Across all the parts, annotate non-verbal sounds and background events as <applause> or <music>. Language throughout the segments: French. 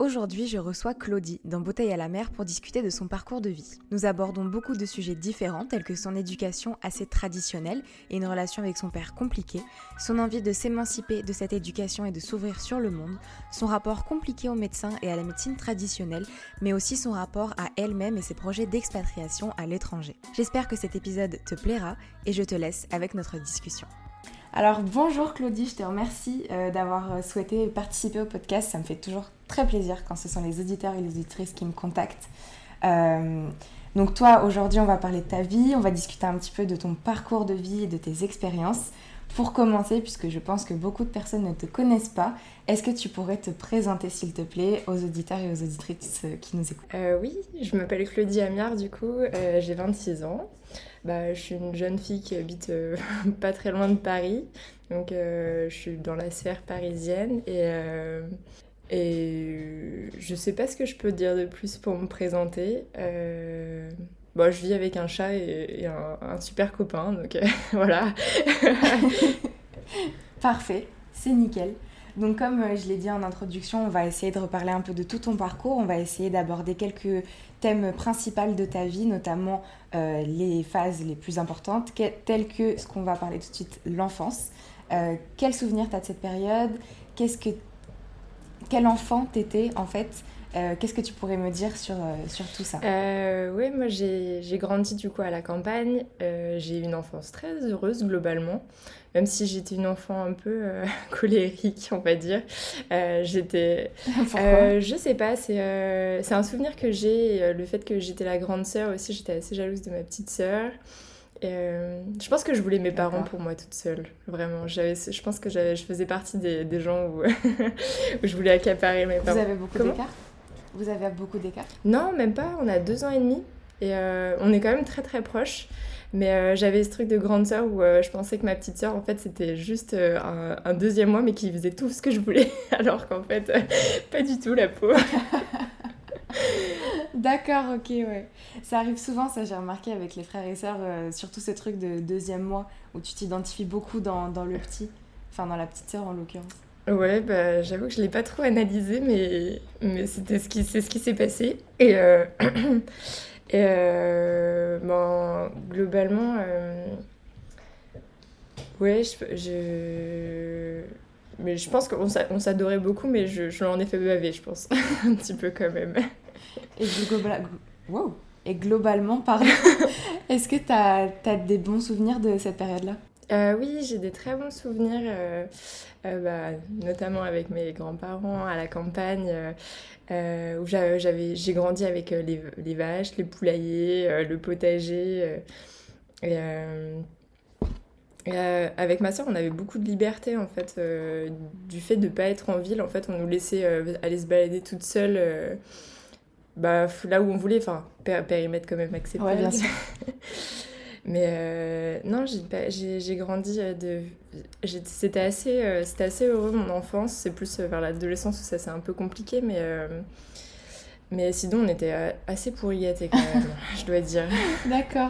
Aujourd'hui, je reçois Claudie dans Bouteille à la mer pour discuter de son parcours de vie. Nous abordons beaucoup de sujets différents tels que son éducation assez traditionnelle et une relation avec son père compliquée, son envie de s'émanciper de cette éducation et de s'ouvrir sur le monde, son rapport compliqué aux médecins et à la médecine traditionnelle, mais aussi son rapport à elle-même et ses projets d'expatriation à l'étranger. J'espère que cet épisode te plaira et je te laisse avec notre discussion. Alors bonjour Claudie, je te remercie euh, d'avoir euh, souhaité participer au podcast. Ça me fait toujours très plaisir quand ce sont les auditeurs et les auditrices qui me contactent. Euh, donc toi, aujourd'hui, on va parler de ta vie, on va discuter un petit peu de ton parcours de vie et de tes expériences. Pour commencer, puisque je pense que beaucoup de personnes ne te connaissent pas, est-ce que tu pourrais te présenter, s'il te plaît, aux auditeurs et aux auditrices qui nous écoutent? Oui, je m'appelle Claudie Amiard, du coup, j'ai 26 ans. Bah, je suis une jeune fille qui habite euh, <laughs> pas très loin de Paris. Donc, euh, je suis dans la sphère parisienne. Et, euh, et je sais pas ce que je peux dire de plus pour me présenter. Bon, je vis avec un chat et, un, super copain. Donc, <laughs> voilà. <laughs> Parfait, c'est nickel. Donc comme je l'ai dit en introduction, on va essayer de reparler un peu de tout ton parcours, on va essayer d'aborder quelques thèmes principaux de ta vie, notamment euh, les phases les plus importantes, telles que ce qu'on va parler tout de suite, l'enfance. Euh, quel souvenir tu as de cette période? Quel enfant t'étais en fait? Euh, Qu'est-ce que tu pourrais me dire sur, sur tout ça? Oui, moi j'ai grandi du coup à la campagne. j'ai eu une enfance très heureuse globalement même si j'étais une enfant un peu euh, <laughs> colérique, on va dire. Euh, j'étais. <laughs> Euh, je sais pas, c'est c'est un souvenir que j'ai. Le fait que j'étais la grande sœur aussi, j'étais assez jalouse de ma petite sœur. je pense que je voulais mes parents pour moi toute seule, vraiment. Je pense que je faisais partie des, des gens où, <laughs> où, je voulais accaparer mes parents. Vous avez beaucoup d'écart Vous avez beaucoup d'écart Non, même pas. On a deux ans et demi. Et on est quand même très très proches. Mais euh, j'avais ce truc de grande sœur où euh, je pensais que ma petite sœur, en fait, c'était juste euh, un, deuxième moi, mais qui faisait tout ce que je voulais. <laughs> Alors qu'en fait, pas du tout, la peau. <laughs> D'accord, ok, ouais. Ça arrive souvent, ça j'ai remarqué avec les frères et sœurs, surtout ce truc de deuxième moi, où tu t'identifies beaucoup dans, dans, le petit, enfin dans la petite sœur en l'occurrence. Ouais, bah, j'avoue que je ne l'ai pas trop analysé, mais, mais c'était ce qui, c'est ce qui s'est passé. Et, <clears throat> Et euh, bon, globalement, euh, ouais, je, mais je pense qu'on s'adorait beaucoup, mais je, je l'en ai fait baver, je pense, <laughs> un petit peu quand même. Et, wow. Et globalement, pardon, <laughs> est-ce que tu as, as, des bons souvenirs de cette période-là? Euh, Oui, j'ai des très bons souvenirs, euh, euh, bah, notamment avec mes grands-parents à la campagne. Euh, où j'avais, j'ai grandi avec les, les, vaches, les poulaillers, le potager. et avec ma soeur, on avait beaucoup de liberté en fait, du fait de ne pas être en ville. En fait, on nous laissait aller se balader toute seule bah, là où on voulait, enfin, périmètre quand même accepté. Ouais, bien sûr. <laughs> Mais euh, non, j'ai grandi euh, de. C'était assez, euh, assez heureux mon enfance. C'est plus vers l'adolescence où ça c'est un peu compliqué, mais. Mais sinon, on était assez pourri quand même, <laughs> je dois dire. D'accord.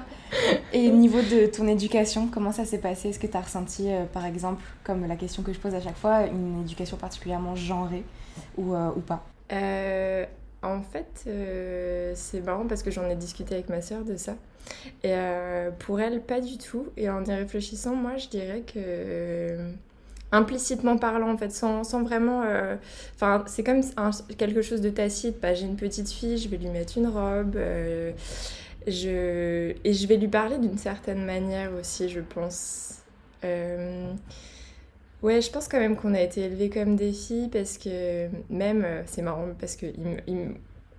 Et au niveau de ton éducation, comment ça s'est passé? Est-ce que tu as ressenti, par exemple, comme la question que je pose à chaque fois, une éducation particulièrement genrée ou, ou pas? En fait, euh, c'est marrant parce que j'en ai discuté avec ma sœur de ça. Et euh, pour elle, pas du tout. Et en y réfléchissant, moi, je dirais que euh, implicitement parlant, en fait, sans, sans vraiment. Enfin, c'est comme quelque chose de tacite. Bah, J'ai une petite fille, je vais lui mettre une robe. je... Et je vais lui parler d'une certaine manière aussi, je pense. Ouais, je pense quand même qu'on a été élevés comme des filles parce que même, euh, c'est marrant parce que il il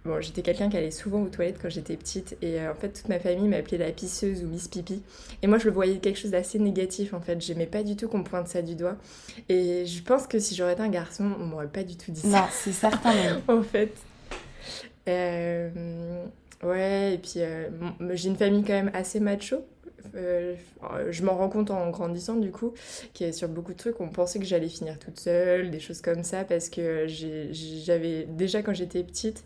bon, j'étais quelqu'un qui allait souvent aux toilettes quand j'étais petite et euh, en fait toute ma famille m'appelait la pisseuse ou Miss Pipi et moi je le voyais quelque chose d'assez négatif en fait, j'aimais pas du tout qu'on pointe ça du doigt et je pense que si j'aurais été un garçon on m'aurait pas du tout dit ça Non, c'est certain même. <laughs> en fait. Euh, ouais, et puis euh, j'ai une famille quand même assez macho. Euh, je m'en rends compte en grandissant du coup, qui est sur beaucoup de trucs. On pensait que j'allais finir toute seule, des choses comme ça, parce que j'avais déjà quand j'étais petite,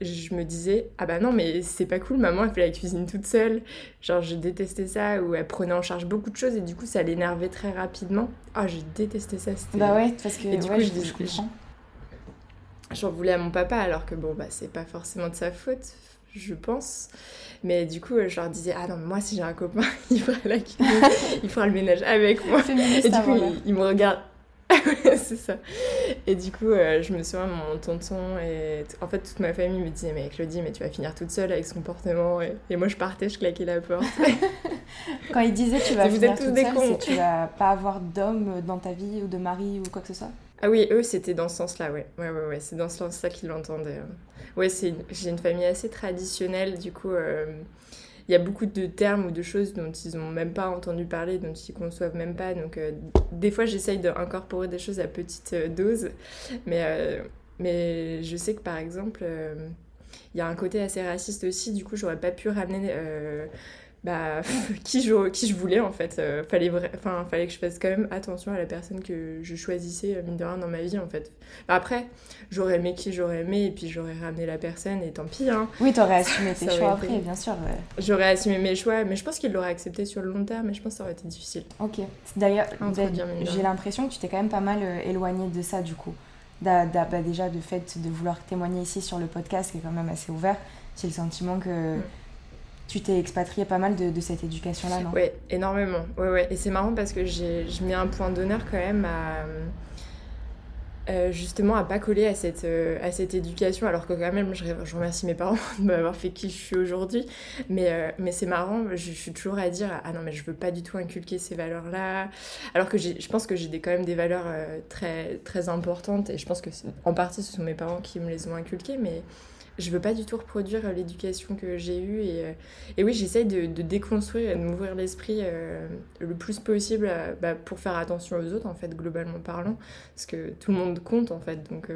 je me disais ah bah non mais c'est pas cool, maman elle fait la cuisine toute seule. Genre je détestais ça, ou elle prenait en charge beaucoup de choses et du coup ça l'énervait très rapidement. Ah je détestais ça. c'était- Bah ouais, parce que Et du ouais, coup, je, je dis- je comprends. J'en voulais à mon papa alors que bon bah c'est pas forcément de sa faute, je pense. Mais du coup je leur disais ah non mais moi si j'ai un copain <laughs> il fera la cuisine, il fera le ménage avec moi. <laughs> Et du coup l'heure. il, me regarde. Ouais, <laughs> c'est ça. Et du coup euh, je me souviens mon tonton et en fait toute ma famille me disait mais Claudie mais tu vas finir toute seule avec ce comportement et, et moi je partais je claquais la porte. Quand il disait tu vas Vous finir êtes tous toute des seule, cons. tu vas pas avoir d'homme dans ta vie ou de mari ou quoi que ce soit? Ah oui, eux, c'était dans ce sens-là, ouais. Ouais, ouais, ouais, c'est dans ce sens-là qu'ils l'entendaient. hein. Ouais, c'est j'ai une famille assez traditionnelle, du coup, euh, il y a beaucoup de termes ou de choses dont ils n'ont même pas entendu parler, dont ils conçoivent même pas. Donc, euh, des fois, j'essaye d'incorporer des choses à petite euh, dose, mais, mais je sais que, par exemple, il y a un côté assez raciste aussi, du coup, j'aurais pas pu ramener... bah, <laughs> qui, je, qui je voulais en fait. Euh, fallait, enfin, fallait que je fasse quand même attention à la personne que je choisissais, euh, mine de rien, dans ma vie en fait. Bah, après, j'aurais aimé qui j'aurais aimé et puis j'aurais ramené la personne et tant pis. Hein. Oui, t'aurais assumé tes choix été- après, bien sûr. ouais. J'aurais assumé mes choix, mais je pense qu'il l'aurait accepté sur le long terme, mais je pense que ça aurait été difficile. Ok. D'ailleurs, j'ai l'impression que tu t'es quand même pas mal euh, éloigné de ça du coup. Da- da- bah, déjà, de fait de vouloir témoigner ici sur le podcast qui est quand même assez ouvert, j'ai le sentiment que Mm. Tu t'es expatrié pas mal de, de cette éducation-là, non Ouais, énormément. Ouais, ouais. Et c'est marrant parce que je mets un point d'honneur quand même à. euh, justement à pas coller à cette, euh, à cette éducation alors que quand même je, je remercie mes parents <laughs> de m'avoir fait qui je suis aujourd'hui mais, euh, mais c'est marrant je, je suis toujours à dire ah non mais je veux pas du tout inculquer ces valeurs là alors que je pense que j'ai des, quand même des valeurs euh, très, très importantes et je pense que en partie ce sont mes parents qui me les ont inculquées mais je veux pas du tout reproduire euh, l'éducation que j'ai eue et, euh, oui j'essaye de, déconstruire et de m'ouvrir l'esprit euh, le plus possible bah, pour faire attention aux autres en fait globalement parlant parce que tout le monde compte en fait donc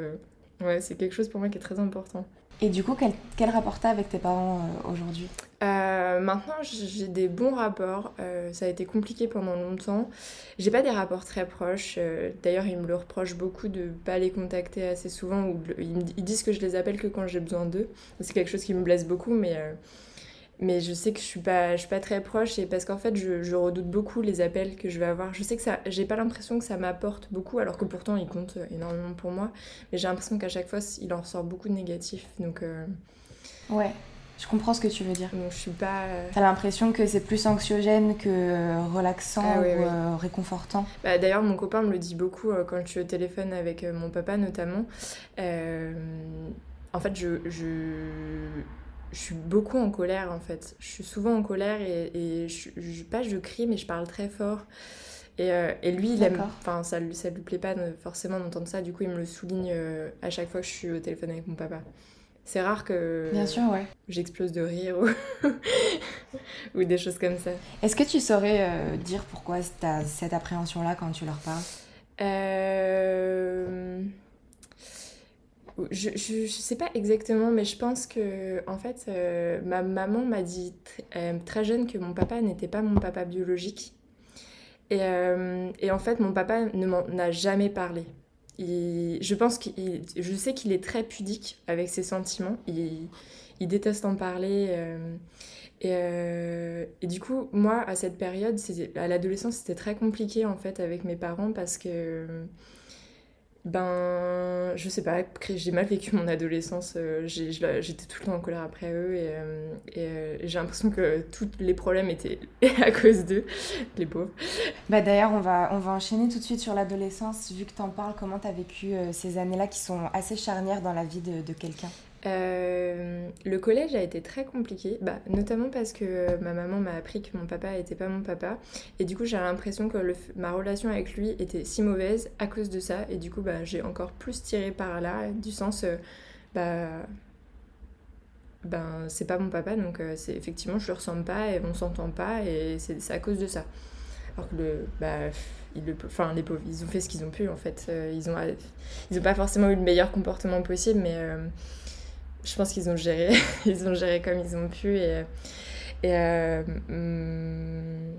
c'est quelque chose pour moi qui est très important Et du coup, quel, quel rapport t'as avec tes parents euh, aujourd'hui? Euh, maintenant, j'ai des bons rapports. Euh, ça a été compliqué pendant longtemps. J'ai pas des rapports très proches. D'ailleurs, ils me le reprochent beaucoup de pas les contacter assez souvent. Ils, ils disent que je les appelle que quand j'ai besoin d'eux. C'est quelque chose qui me blesse beaucoup, mais, mais je sais que je suis pas, je suis pas très proche. Et parce qu'en fait, je, je redoute beaucoup les appels que je vais avoir. Je sais que ça, j'ai pas l'impression que ça m'apporte beaucoup, alors que pourtant ils comptent énormément pour moi. Mais j'ai l'impression qu'à chaque fois, il en ressort beaucoup de négatifs. Donc, euh, Ouais, je comprends ce que tu veux dire. donc je suis pas. euh, T'as l'impression que c'est plus anxiogène que euh, relaxant Ah oui, ou oui. euh, réconfortant Bah, D'ailleurs, mon copain me le dit beaucoup euh, quand je suis au téléphone avec mon papa notamment. En fait, je, je, je suis beaucoup en colère en fait. Je suis souvent en colère et, et je, je- pas je crie mais je parle très fort. Et, euh, et lui, il aime, enfin ça lui, ça lui plaît pas forcément d'entendre ça. Du coup, il me le souligne euh, à chaque fois que je suis au téléphone avec mon papa. C'est rare que Bien sûr, ouais. j'explose de rire ou, <laughs> ou des choses comme ça. Est-ce que tu saurais euh, dire pourquoi t'as cette appréhension-là quand tu leur parles? Euh, Je, je, je sais pas exactement, mais je pense que, en fait, euh, ma maman m'a dit euh, très jeune que mon papa n'était pas mon papa biologique. Et, euh, et en fait, mon papa ne m'en a jamais parlé. Il- je pense qu'il, je sais qu'il est très pudique avec ses sentiments. Il, il déteste en parler. et, et du coup, moi, à cette période, à l'adolescence, c'était très compliqué en fait avec mes parents parce que ben, je sais pas, j'ai mal vécu mon adolescence. Euh, j'étais tout le temps en colère après eux et, euh, euh, j'ai l'impression que tous les problèmes étaient <laughs> à cause d'eux, les pauvres. Bah D'ailleurs, on va, on va enchaîner tout de suite sur l'adolescence. Vu que tu en parles, comment tu as vécu ces années-là qui sont assez charnières dans la vie de quelqu'un? Euh, le collège a été très compliqué, bah, notamment parce que ma maman m'a appris que mon papa n'était pas mon papa. Et du coup, j'ai l'impression que ma relation avec lui était si mauvaise à cause de ça. Et du coup, bah, j'ai encore plus tiré par là, du sens, euh, bah, ben, c'est pas mon papa, donc euh, effectivement, je le ressemble pas et on s'entend pas, et c'est à cause de ça. Alors que le, bah, le, enfin, les pauvres, ils ont fait ce qu'ils ont pu en fait. ils ont, ils ont pas forcément eu le meilleur comportement possible, mais je pense qu'ils ont géré, <laughs> ils ont géré comme ils ont pu et, euh, hum,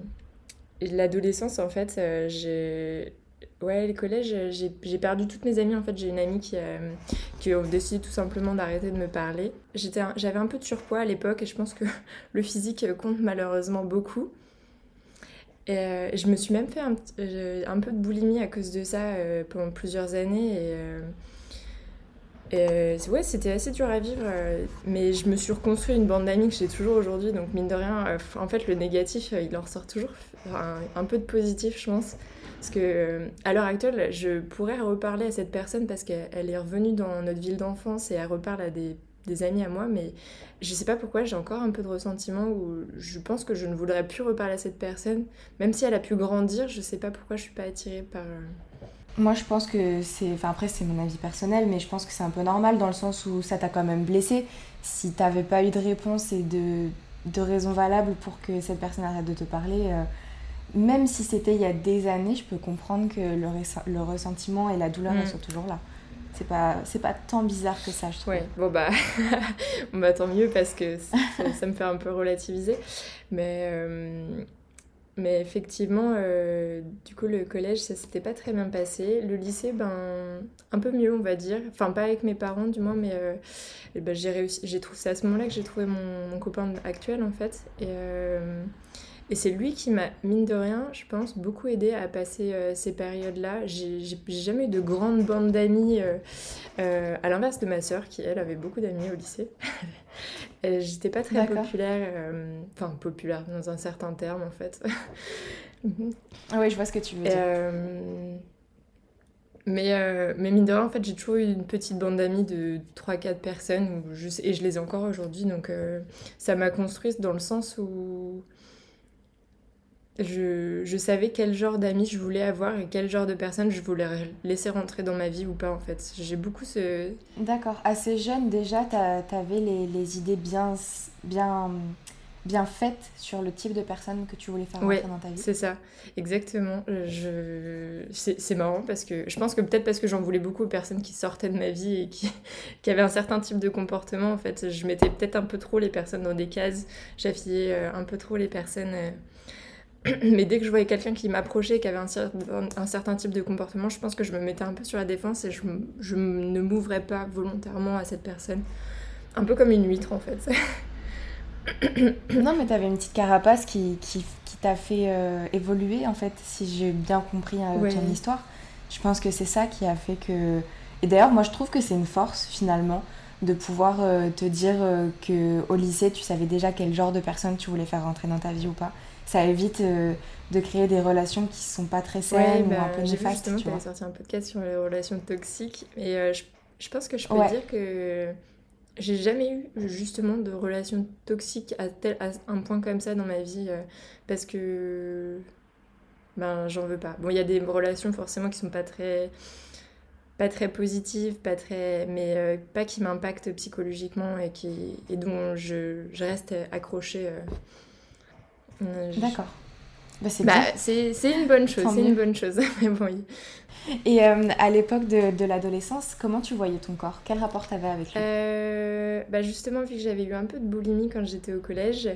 l'adolescence en fait, euh, j'ai ouais les collèges, j'ai perdu toutes mes amies en fait. J'ai une amie qui a, qui a décidé tout simplement d'arrêter de me parler. J'avais un peu de surpoids à l'époque et je pense que <laughs> le physique compte malheureusement beaucoup. Et euh, je me suis même fait un, un, peu de boulimie à cause de ça pendant plusieurs années et euh, ouais, c'était assez dur à vivre, euh, mais je me suis reconstruit une bande d'amis que j'ai toujours aujourd'hui, donc mine de rien, euh, en fait, le négatif, il en ressort toujours un, peu de positif, je pense. Parce que à l'heure actuelle, je pourrais reparler à cette personne parce qu'elle est revenue dans notre ville d'enfance et elle reparle à des, des, amis à moi, mais je sais pas pourquoi, j'ai encore un peu de ressentiment où je pense que je ne voudrais plus reparler à cette personne, même si elle a pu grandir, je sais pas pourquoi je suis pas attirée par moi, je pense que c'est. Enfin, après, c'est mon avis personnel, mais je pense que c'est un peu normal dans le sens où ça t'a quand même blessé. Si t'avais pas eu de réponse et de, de raisons valables pour que cette personne arrête de te parler, euh, même si c'était il y a des années, je peux comprendre que le, le ressentiment et la douleur, mm. sont toujours là. C'est pas, c'est pas tant bizarre que ça, je trouve. Ouais, bon bah, <laughs> bah tant mieux parce que ça, ça, me fait un peu relativiser. Mais. Euh, mais effectivement, euh, coup, le collège, ça s'était pas très bien passé. Le lycée, ben, un peu mieux, on va dire. Enfin, pas avec mes parents, du moins, mais euh, ben, j'ai réussi. J'ai trouvé, c'est à ce moment-là que j'ai trouvé mon, copain actuel, en fait. Et, euh, et c'est lui qui m'a, mine de rien, je pense, beaucoup aidé à passer ces périodes-là. J'ai, jamais eu de grande bande d'amis, à l'inverse de ma sœur, qui, elle, avait beaucoup d'amis au lycée. <laughs> J'étais pas très populaire, euh, enfin populaire dans un certain terme en fait. <laughs> ah oui, je vois ce que tu veux dire. Euh, mais, euh, mais mine de rien, en fait, j'ai toujours eu une petite bande d'amis de 3-4 personnes où je, et je les ai encore aujourd'hui. Donc ça m'a construite dans le sens où je, je, savais quel genre d'amis je voulais avoir et quel genre de personnes je voulais laisser rentrer dans ma vie ou pas en fait. J'ai beaucoup ce... D'accord. Assez jeune déjà, t'avais les, les idées bien, bien, bien faites sur le type de personne que tu voulais faire rentrer dans ta vie. c'est ça. Exactement. Je... C'est marrant parce que je pense que peut-être parce que j'en voulais beaucoup aux personnes qui sortaient de ma vie et qui, <laughs> qui avaient un certain type de comportement en fait. Je mettais peut-être un peu trop les personnes dans des cases. J'affiliais euh, un peu trop les personnes... Euh, <clears throat> mais dès que je voyais quelqu'un qui m'approchait, qui avait un, un, certain type de comportement, je pense que je me mettais un peu sur la défense et je, je ne m'ouvrais pas volontairement à cette personne. Un peu comme une huître en fait. <laughs> <coughs> non, mais tu avais une petite carapace qui, qui, qui t'a fait euh, évoluer en fait, si j'ai bien compris euh, ton histoire. Je pense que c'est ça qui a fait que. Et d'ailleurs, moi je trouve que c'est une force finalement de pouvoir euh, te dire que au lycée tu savais déjà quel genre de personne tu voulais faire rentrer dans ta vie ou pas ça évite de créer des relations qui sont pas très saines ou un bah, peu néfastes. Tu as sorti un podcast sur les relations toxiques et euh, je, pense que je peux dire que j'ai jamais eu justement de relations toxiques à, tel, à un point comme ça dans ma vie euh, parce que ben j'en veux pas. Bon, il y a des relations forcément qui sont pas très pas très positives, pas très mais pas qui m'impactent psychologiquement et qui et dont je, je reste accrochée D'accord. Bah, c'est bah, une bonne chose, c'est une bonne chose. <laughs> Mais bon, et euh, à l'époque de, de l'adolescence, comment tu voyais ton corps? Quel rapport t'avais avec lui? Euh, bah Justement, vu que j'avais eu un peu de boulimie quand j'étais au collège,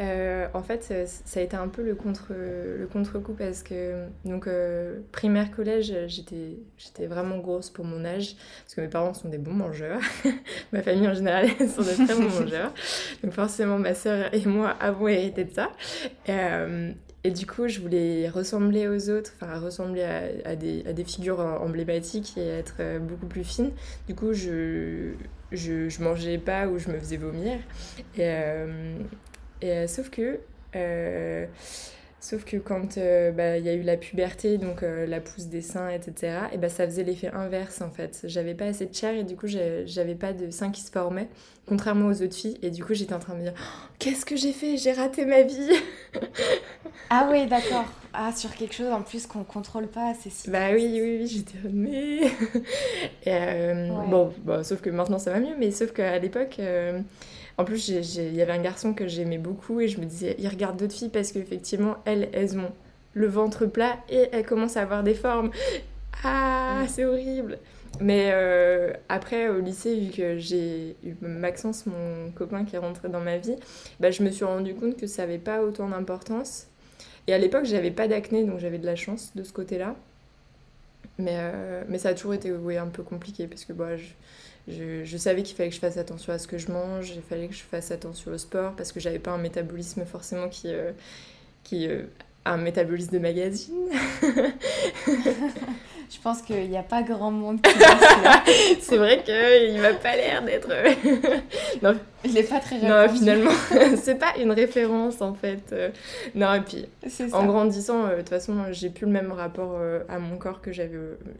euh, en fait, ça a été un peu le contre le contre-coup parce que donc primaire collège, j'étais j'étais vraiment grosse pour mon âge parce que mes parents sont des bons mangeurs, <laughs> ma famille en général <laughs> sont des très bons mangeurs, donc forcément ma sœur et moi avons hérité de ça. Et du coup, je voulais ressembler aux autres, enfin ressembler à, des, à, des, figures emblématiques et être euh, beaucoup plus fine. Du coup, je, je, je mangeais pas ou je me faisais vomir. Et, euh, et sauf que Sauf que quand euh, bah, il y a eu la puberté, donc euh, la pousse des seins, etc., et bah, ça faisait l'effet inverse en fait. J'avais pas assez de chair et du coup j'avais pas de seins qui se formaient, contrairement aux autres filles. Et du coup j'étais en train de me dire oh, Qu'est-ce que j'ai fait? J'ai raté ma vie <laughs> Ah oui, d'accord. Ah, sur quelque chose en plus qu'on contrôle pas, c'est si. Bah oui, oui, oui, j'étais. Mais. <laughs> et, euh, Bon, sauf que maintenant ça va mieux, mais sauf qu'à l'époque. En plus, il y avait un garçon que j'aimais beaucoup et je me disais, il regarde d'autres filles parce qu'effectivement, elles, elles ont le ventre plat et elles commencent à avoir des formes. Ah, c'est horrible. Mais euh, après, au lycée, vu que j'ai eu Maxence, mon copain qui est rentré dans ma vie, bah, je me suis rendu compte que ça n'avait pas autant d'importance. Et à l'époque, j'avais pas d'acné, donc j'avais de la chance de ce côté-là. Mais, euh, mais ça a toujours été un peu compliqué parce que bah, je, je, savais qu'il fallait que je fasse attention à ce que je mange, il fallait que je fasse attention au sport parce que j'avais pas un métabolisme forcément qui, euh, qui euh, un métabolisme de magazine. <laughs> Je pense qu'il n'y a pas grand monde qui <laughs> C'est vrai qu'il m'a pas l'air d'être. <laughs> non, il n'est pas très. Non, finalement, <laughs> c'est pas une référence en fait. Non, et puis en grandissant, euh, de toute façon, j'ai plus le même rapport euh, à mon corps que j'avais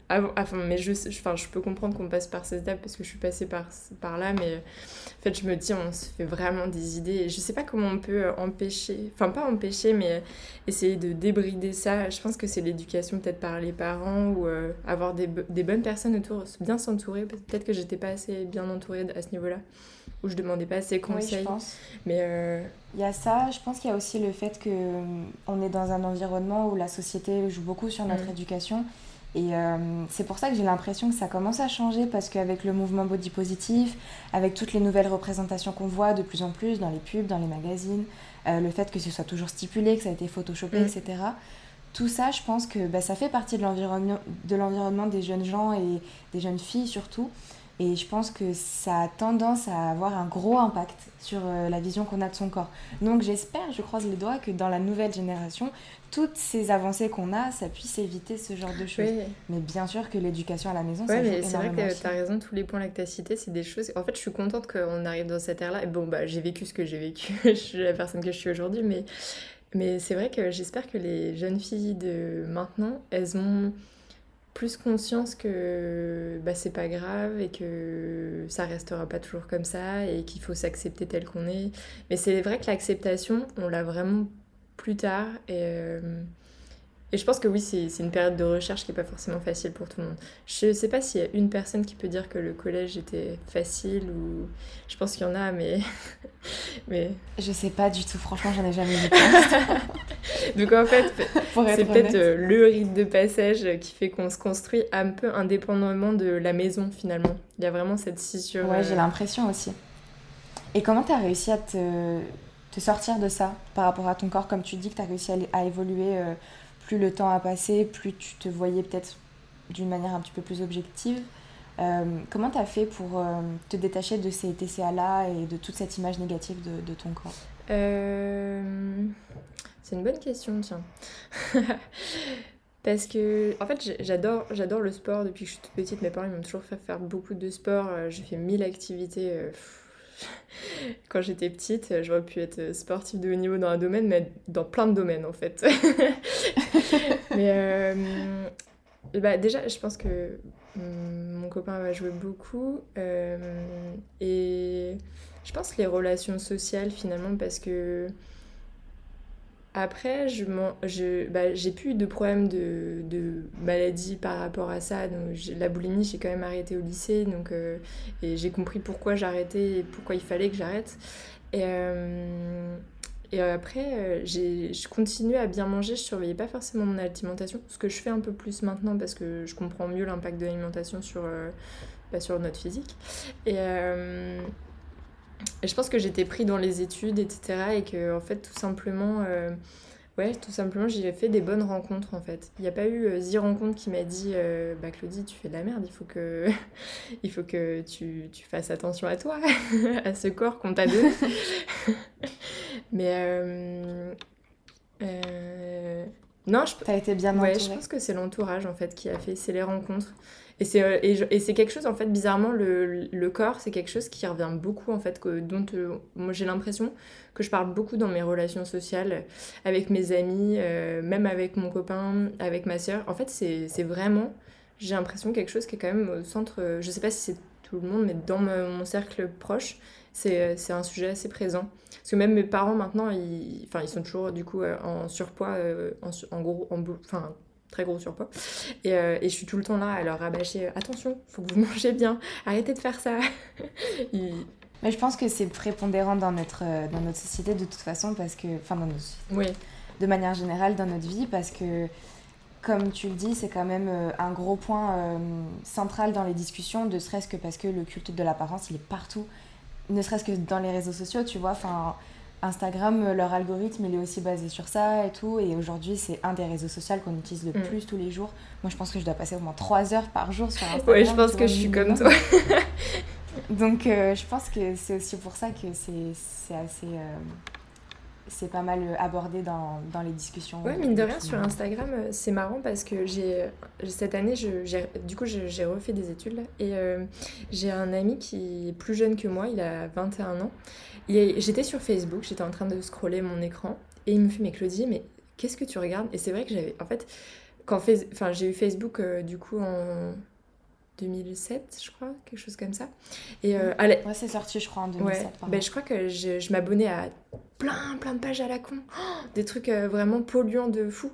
avant. Enfin, mais je, enfin, je peux comprendre qu'on passe par ces étapes parce que je suis passée par, par là, mais en fait, je me dis, on se fait vraiment des idées. Et je sais pas comment on peut euh, empêcher, enfin, pas empêcher, mais essayer de débrider ça. Je pense que c'est l'éducation peut-être par les parents ou. Euh, avoir des, des, bonnes personnes autour, bien s'entourer. Peut-être que j'étais pas assez bien entourée à ce niveau-là, ou je demandais pas assez conseils. Oui, je pense. Mais euh, il y a ça. Je pense qu'il y a aussi le fait que euh, on est dans un environnement où la société joue beaucoup sur notre mm. éducation. Et c'est pour ça que j'ai l'impression que ça commence à changer parce qu'avec le mouvement body positif, avec toutes les nouvelles représentations qu'on voit de plus en plus dans les pubs, dans les magazines, le fait que ce soit toujours stipulé, que ça a été photoshopé, mm. etc tout ça, je pense que bah, ça fait partie de l'environnement, de l'environnement des jeunes gens et des jeunes filles surtout. Et je pense que ça a tendance à avoir un gros impact sur euh, la vision qu'on a de son corps. Donc j'espère, je croise les doigts, que dans la nouvelle génération, toutes ces avancées qu'on a, ça puisse éviter ce genre de choses. Mais bien sûr que l'éducation à la maison, ouais, mais c'est vrai que tu as raison, tous les points là que tu as cités, c'est des choses... En fait, je suis contente qu'on arrive dans cette ère-là. Et bon, bah, j'ai vécu ce que j'ai vécu, <laughs> je suis la personne que je suis aujourd'hui, mais mais c'est vrai que j'espère que les jeunes filles de maintenant, elles ont plus conscience que bah, c'est pas grave et que ça restera pas toujours comme ça et qu'il faut s'accepter tel qu'on est. Mais c'est vrai que l'acceptation, on l'a vraiment plus tard et, euh, et je pense que oui, c'est une période de recherche qui n'est pas forcément facile pour tout le monde. Je ne sais pas s'il y a une personne qui peut dire que le collège était facile ou... Je pense qu'il y en a, mais... <laughs> mais... Je sais pas du tout, franchement, j'en ai jamais vu. <laughs> Donc en fait, c'est peut-être euh, le rite de passage qui fait qu'on se construit un peu indépendamment de la maison finalement. Il y a vraiment cette scissure. Ouais, j'ai euh, l'impression aussi. Et comment tu as réussi à te, te, sortir de ça par rapport à ton corps? Comme tu dis que tu as réussi à, évoluer... Euh, plus le temps a passé, plus tu te voyais peut-être d'une manière un petit peu plus objective. Euh, comment tu as fait pour euh, te détacher de ces TCA-là et de toute cette image négative de, ton corps? Euh, C'est une bonne question, tiens. <laughs> Parce que, en fait, j'adore, j'adore le sport depuis que je suis toute petite. Mes parents m'ont toujours fait faire beaucoup de sport. J'ai fait mille activités. <laughs> Quand j'étais petite, j'aurais pu être sportive de haut niveau dans un domaine, mais dans plein de domaines en fait. <laughs> mais euh, bah, déjà, je pense que mon copain va jouer beaucoup. Euh, et je pense les relations sociales finalement, parce que après, je, je, bah, j'ai plus de problème de, de, maladie par rapport à ça. Donc, la boulimie, j'ai quand même arrêté au lycée. Donc, euh, et j'ai compris pourquoi j'arrêtais et pourquoi il fallait que j'arrête. Et, euh, et après, euh, j'ai, je continue à bien manger. Je surveillais pas forcément mon alimentation. Ce que je fais un peu plus maintenant parce que je comprends mieux l'impact de l'alimentation sur, bah, sur notre physique. Et et je pense que j'étais pris dans les études, etc. Et que, en fait, tout simplement, euh, ouais, tout simplement, j'ai fait des bonnes rencontres, en fait. Il n'y a pas eu euh, rencontre qui m'a dit euh, Bah, Claudie, tu fais de la merde, il faut que, <laughs> il faut que tu, tu fasses attention à toi, <laughs> à ce corps qu'on t'a donné. <laughs> Mais. Euh, Euh, Non, je... T'as été bien Ouais, entourée je pense que c'est l'entourage en fait qui a fait, c'est les rencontres. Et c'est euh, et, c'est quelque chose en fait bizarrement le, corps c'est quelque chose qui revient beaucoup en fait dont euh, j'ai l'impression que je parle beaucoup dans mes relations sociales avec mes amis euh, même avec mon copain avec ma sœur. En fait c'est c'est vraiment j'ai l'impression quelque chose qui est quand même au centre je sais pas si c'est tout le monde mais dans mon cercle proche c'est c'est un sujet assez présent. Parce que même mes parents maintenant ils ils sont toujours du coup en surpoids en, gros en très gros surpoids et, euh, et je suis tout le temps là à leur rabâcher euh, attention, faut que vous <laughs> mangez bien, arrêtez de faire ça. <laughs> Mais je pense que c'est prépondérant dans notre, euh, dans notre société de toute façon, parce que. Enfin, dans notre Oui, de manière générale dans notre vie, parce que, comme tu le dis, c'est quand même un gros point euh, central dans les discussions, ne serait-ce que parce que le culte de l'apparence, il est partout, ne serait-ce que dans les réseaux sociaux, tu vois. Enfin, Instagram, euh, leur algorithme, il est aussi basé sur ça et tout. Et aujourd'hui, c'est un des réseaux sociaux qu'on utilise le Mm. plus tous les jours. Moi, je pense que je dois passer au moins 3 heures par jour sur Instagram. ouais, je pense que je suis comme toi. <laughs> Donc, euh, je pense que c'est aussi pour ça que c'est assez. euh, c'est pas mal abordé dans, dans les discussions. Ouais, mine de rien, sur Instagram, c'est marrant parce que j'ai cette année, je- du coup, j'ai j'ai refait des études là, et euh, j'ai un ami qui est plus jeune que moi, il a 21 ans. J'étais sur Facebook, j'étais en train de scroller mon écran, et il me fait, mais Claudie, mais qu'est-ce que tu regardes? Et c'est vrai que j'avais, en fait, quand Face- enfin, j'ai eu Facebook euh, du coup en 2007, je crois, quelque chose comme ça. Et euh, la- Ouais, c'est sorti, je crois, en 2007. Ouais, ben, je crois que je, je m'abonnais à plein, plein de pages à la con. Oh, <gasps> des trucs euh, vraiment polluants de fou.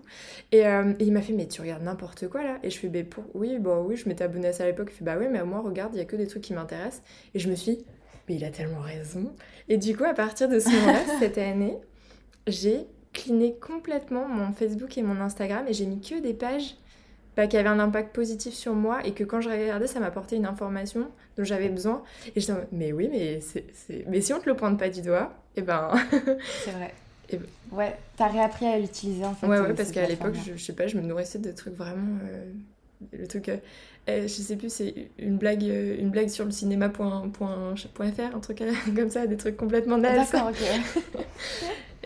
Et, euh, et il m'a fait, mais tu regardes n'importe quoi là? Et je fais, ben, pour... oui, bah oui, je m'étais abonnée à ça à l'époque. Il fait, bah oui, mais moi, regarde, il y a que des trucs qui m'intéressent. Et je me suis mais il a tellement raison. Et du coup, à partir de ce moment-là, <laughs> cette année, j'ai cliné complètement mon Facebook et mon Instagram et j'ai mis que des pages bah, qui avaient un impact positif sur moi et que quand je regardais, ça m'apportait une information dont j'avais besoin. Et en mode, mais oui, mais, c'est, mais si on te le pointe pas du doigt, et ben. <laughs> C'est vrai. Et- Ouais, t'as réappris à l'utiliser en fait. ouais, euh, ouais, parce qu'à l'époque, je, je sais pas, je me nourrissais de trucs vraiment. euh, le truc. euh, euh, je sais plus, c'est une blague, euh, une blague sur le cinéma.fr, un truc euh, <laughs> comme ça, des trucs complètement nazes. D'accord, ok. <laughs>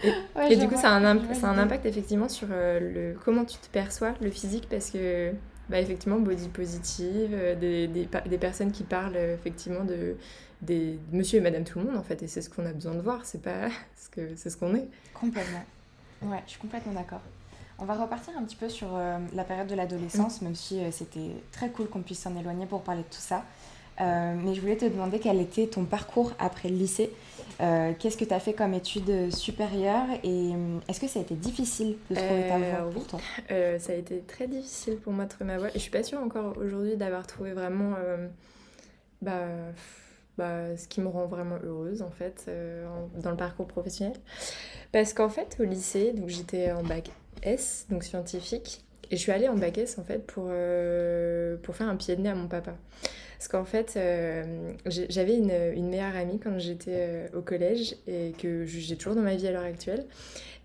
Et- Ouais, Et je du coup, vois. ça a un, imp- ça a un impact effectivement sur le, comment tu te perçois, le physique, parce que, bah, effectivement, body positive, euh, des, des, personnes qui parlent euh, effectivement de des monsieur et madame tout le monde, en fait, et c'est ce qu'on a besoin de voir, c'est pas <laughs> ce que c'est ce qu'on est. Complètement. Ouais, je suis complètement d'accord. On va repartir un petit peu sur euh, la période de l'adolescence, même si euh, c'était très cool qu'on puisse s'en éloigner pour parler de tout ça. Euh, mais je voulais te demander quel était ton parcours après le lycée. Qu'est-ce que tu as fait comme études supérieures et euh, est-ce que ça a été difficile de trouver ta voie pour toi? Ça a été très difficile pour moi de trouver ma voie, et je suis pas sûre encore aujourd'hui d'avoir trouvé vraiment bah, bah, ce qui me rend vraiment heureuse en fait dans le parcours professionnel. Parce qu'en fait au lycée, donc j'étais en bac S, donc scientifique, et je suis allée en bac S en fait pour, euh, pour faire un pied de nez à mon papa. Parce qu'en fait, euh, j'avais une, une meilleure amie quand j'étais euh, au collège et que j'ai toujours dans ma vie à l'heure actuelle.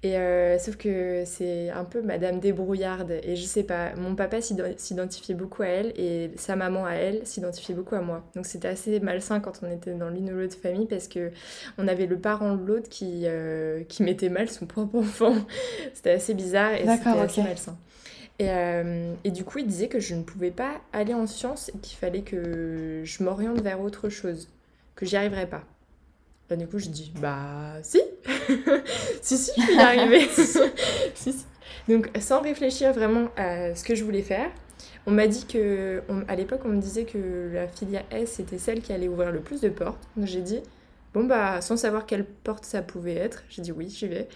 Et euh, sauf que c'est un peu Madame débrouillarde et je sais pas, mon papa s'ident- s'identifiait beaucoup à elle et sa maman à elle s'identifiait beaucoup à moi. Donc c'était assez malsain quand on était dans l'une ou l'autre famille parce que on avait le parent de l'autre qui, euh, qui mettait mal son propre <laughs> enfant. c'était assez bizarre et c'était D'accord, assez malsain. Et, euh, et du coup, il disait que je ne pouvais pas aller en sciences et qu'il fallait que je m'oriente vers autre chose, que j'y arriverais pas. Bah, du coup, je dis, bah si, <laughs> si, si, je vais y arriver. si, si. Donc, sans réfléchir vraiment à ce que je voulais faire, on m'a dit que, on- à l'époque, on me disait que la filière S était celle qui allait ouvrir le plus de portes. Donc, j'ai dit, bon, bah, sans savoir quelle porte ça pouvait être, j'ai dit oui, j'y vais.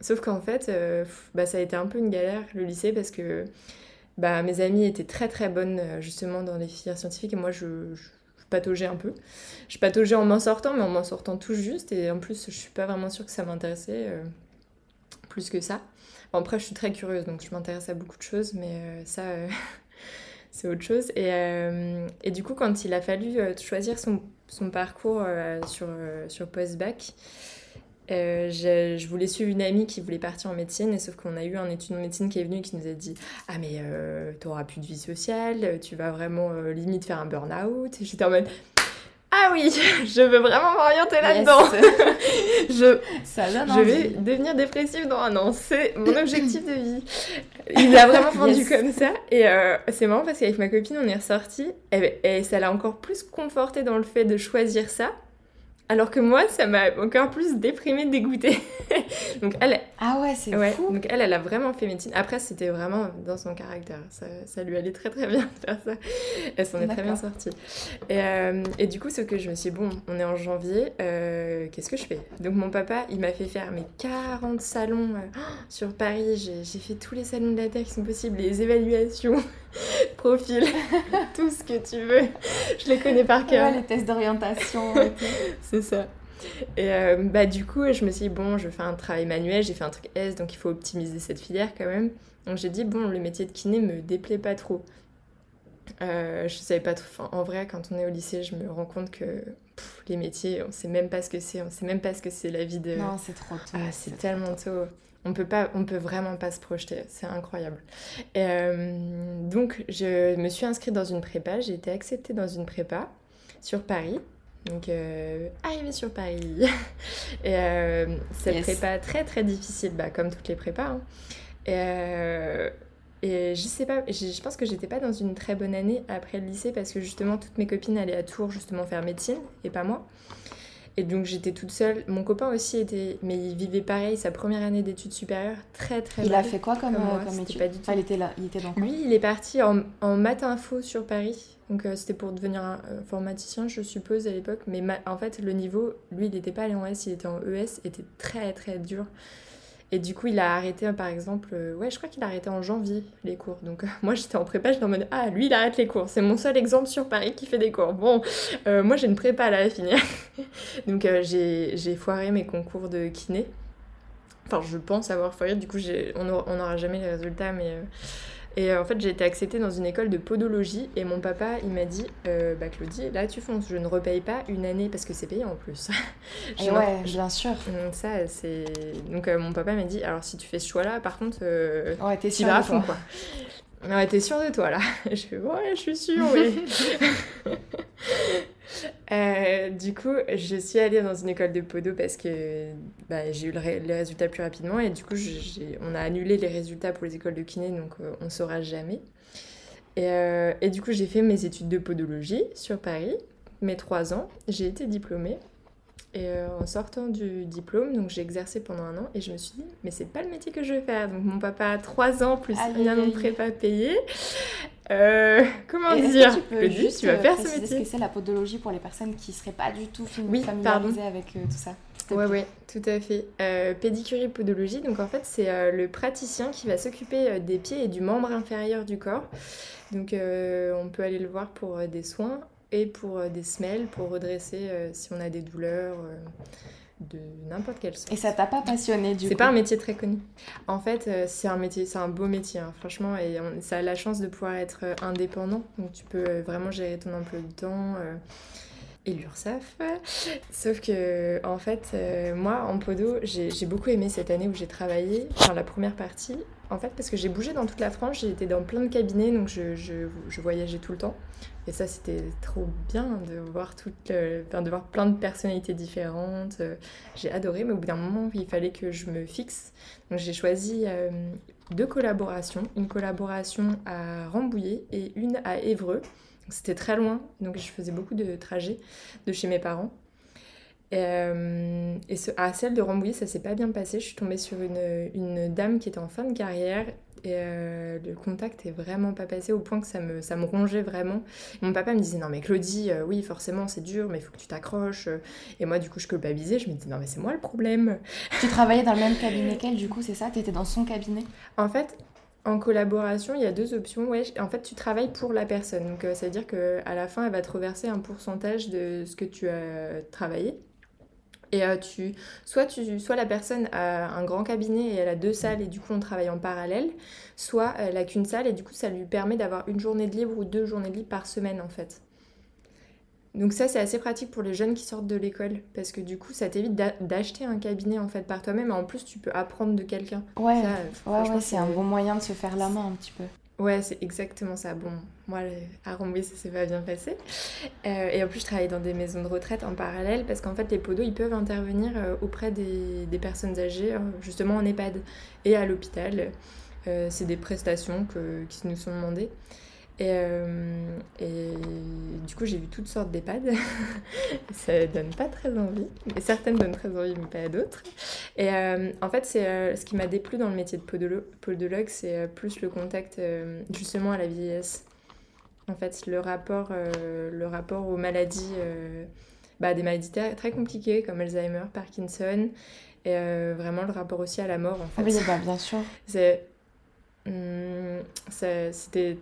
Sauf qu'en fait, euh, bah, ça a été un peu une galère, le lycée, parce que bah, mes amies étaient très très bonnes euh, justement dans les filières scientifiques et moi je pataugeais un peu. Je pataugeais en m'en sortant, mais en m'en sortant tout juste et en plus je suis pas vraiment sûre que ça m'intéressait euh, plus que ça. Bon, après je suis très curieuse donc je m'intéresse à beaucoup de choses, mais euh, ça euh, <laughs> c'est autre chose. Et, et du coup, quand il a fallu choisir son, son parcours sur, sur post-bac, euh, je, je voulais suivre une amie qui voulait partir en médecine, et sauf qu'on a eu un étudiant de médecine qui est venu et qui nous a dit Ah, mais euh, t'auras plus de vie sociale, tu vas vraiment euh, limite faire un burn-out. Et j'étais en mode ah oui, <laughs> je veux vraiment m'orienter là-dedans. <laughs> je Ça donne je vais devenir dépressive dans un an. C'est mon <laughs> objectif de vie. Il a vraiment vendu Yes. comme ça. Et euh, c'est marrant parce qu'avec ma copine, on est ressortis. Et, et ça l'a encore plus conforté dans le fait de choisir ça. Alors que moi, ça m'a encore plus déprimée, dégoûtée. <laughs> donc elle, Ah ouais, c'est ouais, fou. donc elle, elle a vraiment fait médecine. Après, c'était vraiment dans son caractère. Ça, ça lui allait très très bien de faire ça. Elle s'en est très bien sortie. Et, euh, et du coup, ce que je me suis dit, bon, on est en janvier, euh, qu'est-ce que je fais? Donc mon papa, il m'a fait faire mes 40 salons euh, <gasps> sur Paris. J'ai j'ai fait tous les salons de la Terre qui sont possibles, les évaluations, <laughs> profils, <laughs> tout ce que tu veux. Je les connais par cœur. Ouais, les tests d'orientation. <laughs> C'est ça. Et euh, bah du coup, je me suis dit, bon, je fais un travail manuel, j'ai fait un truc S, donc il faut optimiser cette filière quand même. Donc j'ai dit, bon, le métier de kiné me déplaît pas trop. Euh, je savais pas trop. enfin, en vrai, quand on est au lycée, je me rends compte que pff, les métiers, on sait même pas ce que c'est, on sait même pas ce que c'est la vie de. Non, c'est trop tôt. Ah, c'est tellement tôt. On peut pas, on peut vraiment pas se projeter. C'est incroyable. Et, euh, donc, je me suis inscrite dans une prépa. J'ai été acceptée dans une prépa sur Paris. Donc, euh, arrivée sur Paris. <laughs> Et euh, cette Yes. prépa très très difficile, bah, comme toutes les prépas. hein. Et, euh, et je sais pas, je je pense que j'étais pas dans une très bonne année après le lycée parce que justement toutes mes copines allaient à Tours justement faire médecine et pas moi. Et donc j'étais toute seule. Mon copain aussi était, mais il vivait pareil, sa première année d'études supérieures, très très Il mal. a fait quoi comme, Comme euh, moi, comme étude pas du tout. Enfin, il était là, il était dans Lui, il est parti en, en maths info sur Paris. Donc euh, c'était pour devenir un euh, informaticien, je suppose, à l'époque. Mais ma- en fait, le niveau, lui, il n'était pas allé en S, il était en ES, était très très dur. Et du coup, il a arrêté, par exemple, euh, ouais, je crois qu'il a arrêté en janvier les cours. Donc euh, <laughs> moi, j'étais en prépa, j'étais en mode, ah, lui, il arrête les cours. C'est mon seul exemple sur Paris qui fait des cours. Bon, euh, moi, j'ai une prépa là à finir. <laughs> Donc j'ai foiré mes concours de kiné. Enfin, je pense avoir foiré, du coup, on n'aura jamais les résultats, mais... et euh, en fait, j'ai été acceptée dans une école de podologie et mon papa, il m'a dit euh, Bah, Claudie, là, tu fonces, je ne repaye pas une année parce que c'est payé en plus. Et <laughs> Je- ouais, bien sûr. Donc, ça, c'est. Donc, euh, mon papa m'a dit Alors, si tu fais ce choix-là, par contre, euh, Ouais, t'es tu vas à fond, quoi. Ouais, t'es sûre de toi, là <laughs> Je fais Ouais, je suis sûre, oui. <laughs> Euh, du coup, je suis allée dans une école de podo parce que bah, j'ai eu le les résultats plus rapidement et du coup, on a annulé les résultats pour les écoles de kiné, donc euh, on saura jamais. Et, euh, et du coup, j'ai fait mes études de podologie sur Paris, mes trois ans. J'ai été diplômée. Et euh, en sortant du diplôme, donc j'ai exercé pendant un an et je me suis dit, mais c'est pas le métier que je veux faire. Donc mon papa a trois ans plus an de prépa payé. Euh, comment dire que tu peux juste tu vas faire ce métier ce que c'est la podologie pour les personnes qui seraient pas du tout Oui, familiarisées avec euh, tout ça plaît? ouais, tout à fait. Pédicurie podologie, donc en fait, c'est le praticien qui va s'occuper des pieds et du membre inférieur du corps. Donc, on peut aller le voir pour des soins et pour euh, des semelles, pour redresser euh, si on a des douleurs euh, de n'importe quelle sorte. Et ça t'a pas passionné du C'est coup pas un métier très connu. En fait, c'est un métier, c'est un beau métier, hein, franchement, et on- ça a la chance de pouvoir être indépendant. Donc tu peux vraiment gérer ton emploi du temps et l'URSSAF. <laughs> Sauf que, en fait, euh, moi, en podo, j'ai beaucoup aimé cette année où j'ai travaillé, enfin la première partie, en fait, parce que j'ai bougé dans toute la France, j'ai été dans plein de cabinets, donc je, je- je voyageais tout le temps. Et ça, c'était trop bien de voir, toute, de voir plein de personnalités différentes. euh, j'ai adoré, mais au bout d'un moment, il fallait que je me fixe. Donc j'ai choisi euh, deux collaborations. Une collaboration à Rambouillet et une à Évreux. C'était très loin, donc je faisais beaucoup de trajets de chez mes parents. Et, euh, et ce- à celle de Rambouillet, ça s'est pas bien passé. Je suis tombée sur une dame qui était en fin de carrière et euh, le contact est vraiment pas passé au point que ça me, ça me rongeait vraiment. Et mon papa me disait Non, mais Claudie, euh, oui, forcément, c'est dur, mais il faut que tu t'accroches. Et moi, du coup, je culpabilisais. Je me disais Non, mais c'est moi le problème. Tu travaillais dans le même cabinet qu'elle du coup, c'est ça? T'étais dans son cabinet? En fait, en collaboration, il y a deux options. Ouais, en fait, tu travailles pour la personne. Donc, euh, ça veut dire qu'à la fin, elle va te reverser un pourcentage de ce que tu as travaillé. Et euh, tu, soit, tu, soit la personne a un grand cabinet et elle a deux salles et du coup on travaille en parallèle, soit elle a qu'une salle et du coup ça lui permet d'avoir une journée de libre ou deux journées de libre par semaine en fait. Donc ça c'est assez pratique pour les jeunes qui sortent de l'école parce que du coup ça t'évite d'a- d'acheter un cabinet en fait par toi-même et en plus tu peux apprendre de quelqu'un. Ouais, Ça, ouais, ouais, c'est un bon moyen de se faire la main un petit peu. Ouais, c'est exactement ça. Bon, moi, à Rambouillet, ça s'est pas bien passé. Euh, et en plus, je travaille dans des maisons de retraite en parallèle parce qu'en fait, les podos, ils peuvent intervenir euh, auprès des, personnes âgées, euh, justement en EHPAD et à l'hôpital. c'est des prestations que, qui nous sont demandées. Et, euh, et, du coup, j'ai vu toutes sortes d'EHPAD. <laughs> ça donne pas très envie. Certaines donnent très envie, mais pas d'autres. Et euh, en fait, c'est euh, ce qui m'a déplu dans le métier de podologue, c'est plus le contact justement à la vieillesse. En fait, le rapport, le rapport aux maladies, bah, des maladies très compliquées comme Alzheimer, Parkinson, et vraiment le rapport aussi à la mort. En fait. Oui, bah, bien sûr. Hum, c'était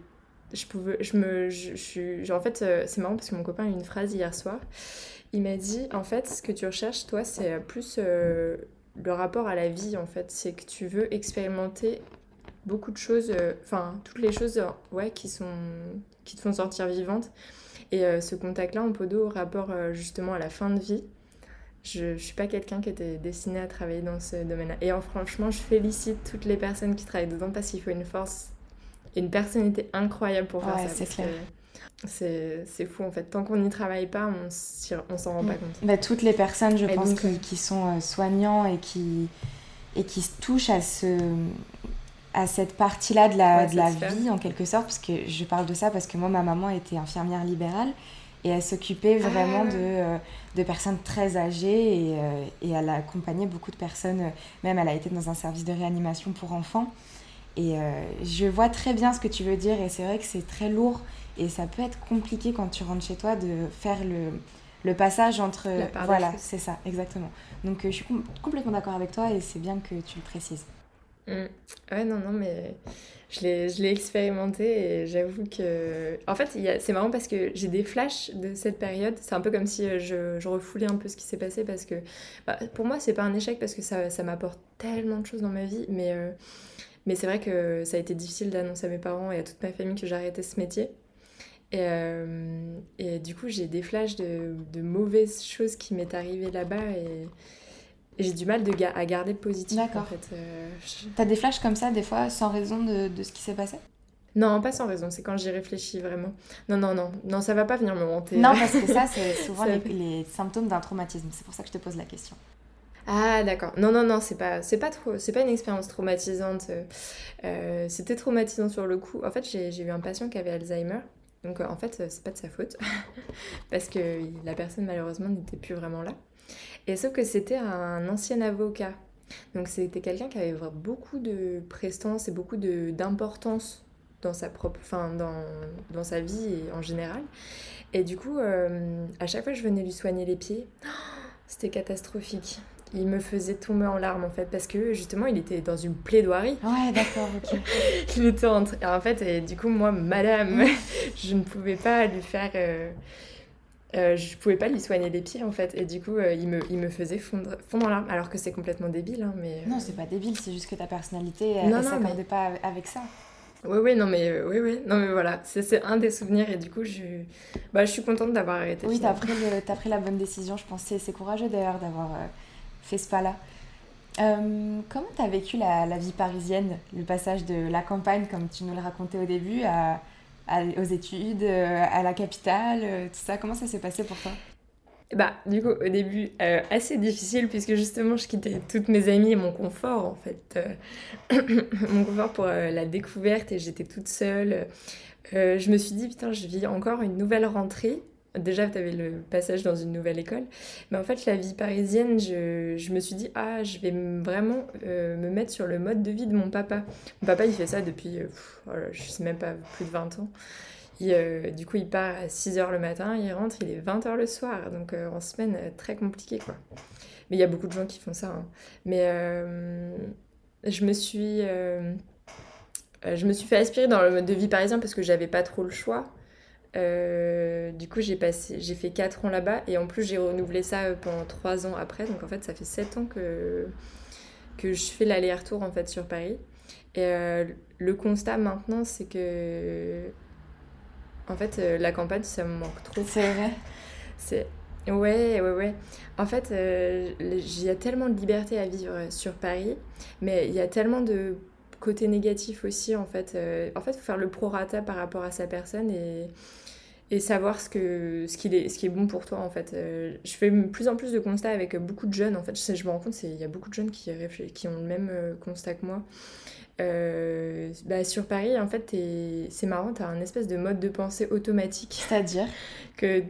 je pouvais je me je, suis en fait euh, c'est marrant parce que mon copain a eu une phrase hier soir. Il m'a dit en fait ce que tu recherches toi c'est plus euh, le rapport à la vie en fait. C'est que tu veux expérimenter beaucoup de choses euh, enfin toutes les choses ouais qui sont qui te font sortir vivante. Et ce contact là en podo au rapport justement à la fin de vie je, je suis pas quelqu'un qui était destiné à travailler dans ce domaine là et franchement je félicite toutes les personnes qui travaillent dedans parce qu'il faut une force une personnalité incroyable pour faire ça. C'est fou en fait. Tant qu'on n'y travaille pas, on, s'en rend pas mm. compte. Bah, toutes les personnes, je pense, qui, qui, sont euh, soignants et qui, et qui se touchent à, ce, à cette partie-là de la, de la vie, en quelque sorte, parce que je parle de ça parce que moi, ma maman était infirmière libérale et elle s'occupait ah. vraiment de, euh, de, personnes très âgées et, euh, et, elle a accompagné beaucoup de personnes. Même, elle a été dans un service de réanimation pour enfants. Et euh, je vois très bien ce que tu veux dire et c'est vrai que c'est très lourd et ça peut être compliqué quand tu rentres chez toi de faire le, le passage entre... Voilà, c'est ça, exactement. Donc euh, je suis complètement d'accord avec toi et c'est bien que tu le précises. Mmh. Ouais, non, non, mais je l'ai expérimenté et j'avoue que... En fait, c'est marrant parce que j'ai des flashs de cette période. C'est un peu comme si euh, je, je, refoulais un peu ce qui s'est passé parce que... Bah, pour moi, c'est pas un échec parce que ça, ça m'apporte tellement de choses dans ma vie, mais... Mais c'est vrai que ça a été difficile d'annoncer à mes parents et à toute ma famille que j'arrêtais ce métier. Et, euh, et, du coup, j'ai des flashs de, de, mauvaises choses qui m'est arrivées là-bas et, j'ai du mal de à garder le positif. D'accord. En fait. Euh, T'as des flashs comme ça, des fois, sans raison de, de ce qui s'est passé? Non, pas sans raison, c'est quand j'y réfléchis vraiment. Non, non, non, non, ça va pas venir me hanter. Non, parce que ça, c'est <laughs> souvent les, les, symptômes d'un traumatisme. C'est pour ça que je te pose la question. Ah d'accord. Non non non, c'est pas c'est pas trop c'est pas une expérience traumatisante. Euh, c'était traumatisant sur le coup. En fait, j'ai eu un patient qui avait Alzheimer. Donc euh, en fait, c'est pas de sa faute <laughs> parce que la personne malheureusement n'était plus vraiment là. Et sauf que c'était un ancien avocat. Donc c'était quelqu'un qui avait beaucoup de prestance et beaucoup d'importance dans sa propre enfin dans, dans, sa vie en général. Et du coup, euh, à chaque fois je venais lui soigner les pieds, <gasps> c'était catastrophique il me faisait tomber en larmes en fait parce que justement il était dans une plaidoirie. Ouais, d'accord, ok. <laughs> il était en, en fait, et du coup, moi, madame, <laughs> je ne pouvais pas lui faire. Euh, euh, je pouvais pas lui soigner les pieds en fait, et du coup, euh, il, me, il me faisait fondre, fondre en larmes, alors que c'est complètement débile. Hein, mais, Non, c'est pas débile, c'est juste que ta personnalité, elle ne s'accordait pas avec ça. Oui, oui, non, mais, oui, oui, non, mais voilà, c'est un des souvenirs et du coup, je, bah, je suis contente d'avoir arrêté. Oui, t'as pris, as pris la bonne décision, je pense. C'est courageux d'ailleurs d'avoir fait ce pas-là. Euh, comment tu as vécu la, vie parisienne, le passage de la campagne, comme tu nous le racontais au début, aux études, euh, à la capitale, euh, tout ça? Comment ça s'est passé pour toi? Bah, du coup, au début, assez difficile, puisque justement, je quittais toutes mes amies et mon confort, en fait. <coughs> mon confort pour la découverte, et j'étais toute seule. je me suis dit, putain, je vis encore une nouvelle rentrée Déjà, tu avais le passage dans une nouvelle école. Mais en fait, la vie parisienne, je, me suis dit, ah, je vais vraiment euh, me mettre sur le mode de vie de mon papa. Mon papa, il fait ça depuis, euh, je sais même pas, plus de 20 ans. Euh, du coup, il part à 6h le matin, il rentre, il est 20h le soir. Donc, en semaine, très compliqué, quoi. Mais il y a beaucoup de gens qui font ça. Hein. Mais je me suis... je me suis fait aspirer dans le mode de vie parisien parce que j'avais pas trop le choix. Euh, du coup, j'ai passé, j'ai fait 4 ans là-bas et en plus, j'ai renouvelé ça euh, pendant 3 ans après. Donc en fait, ça fait 7 ans que, que je fais l'aller-retour en fait sur Paris. Et euh, le constat maintenant, c'est que en fait, la campagne, ça me manque trop. C'est vrai. C'est Ouais, ouais, ouais. En fait, il y a tellement de liberté à vivre sur Paris, mais il y a tellement de côté négatif aussi, en fait. Euh, en fait, il faut faire le prorata par rapport à sa personne et, et savoir ce, que, ce, est, ce qui est bon pour toi, en fait. Euh, je fais plus en plus de constats avec beaucoup de jeunes, en fait. Je, je me rends compte qu'il y a beaucoup de jeunes qui, qui ont le même constat que moi. bah, sur Paris, en fait, c'est marrant, tu as un espèce de mode de pensée automatique. C'est-à-dire? Que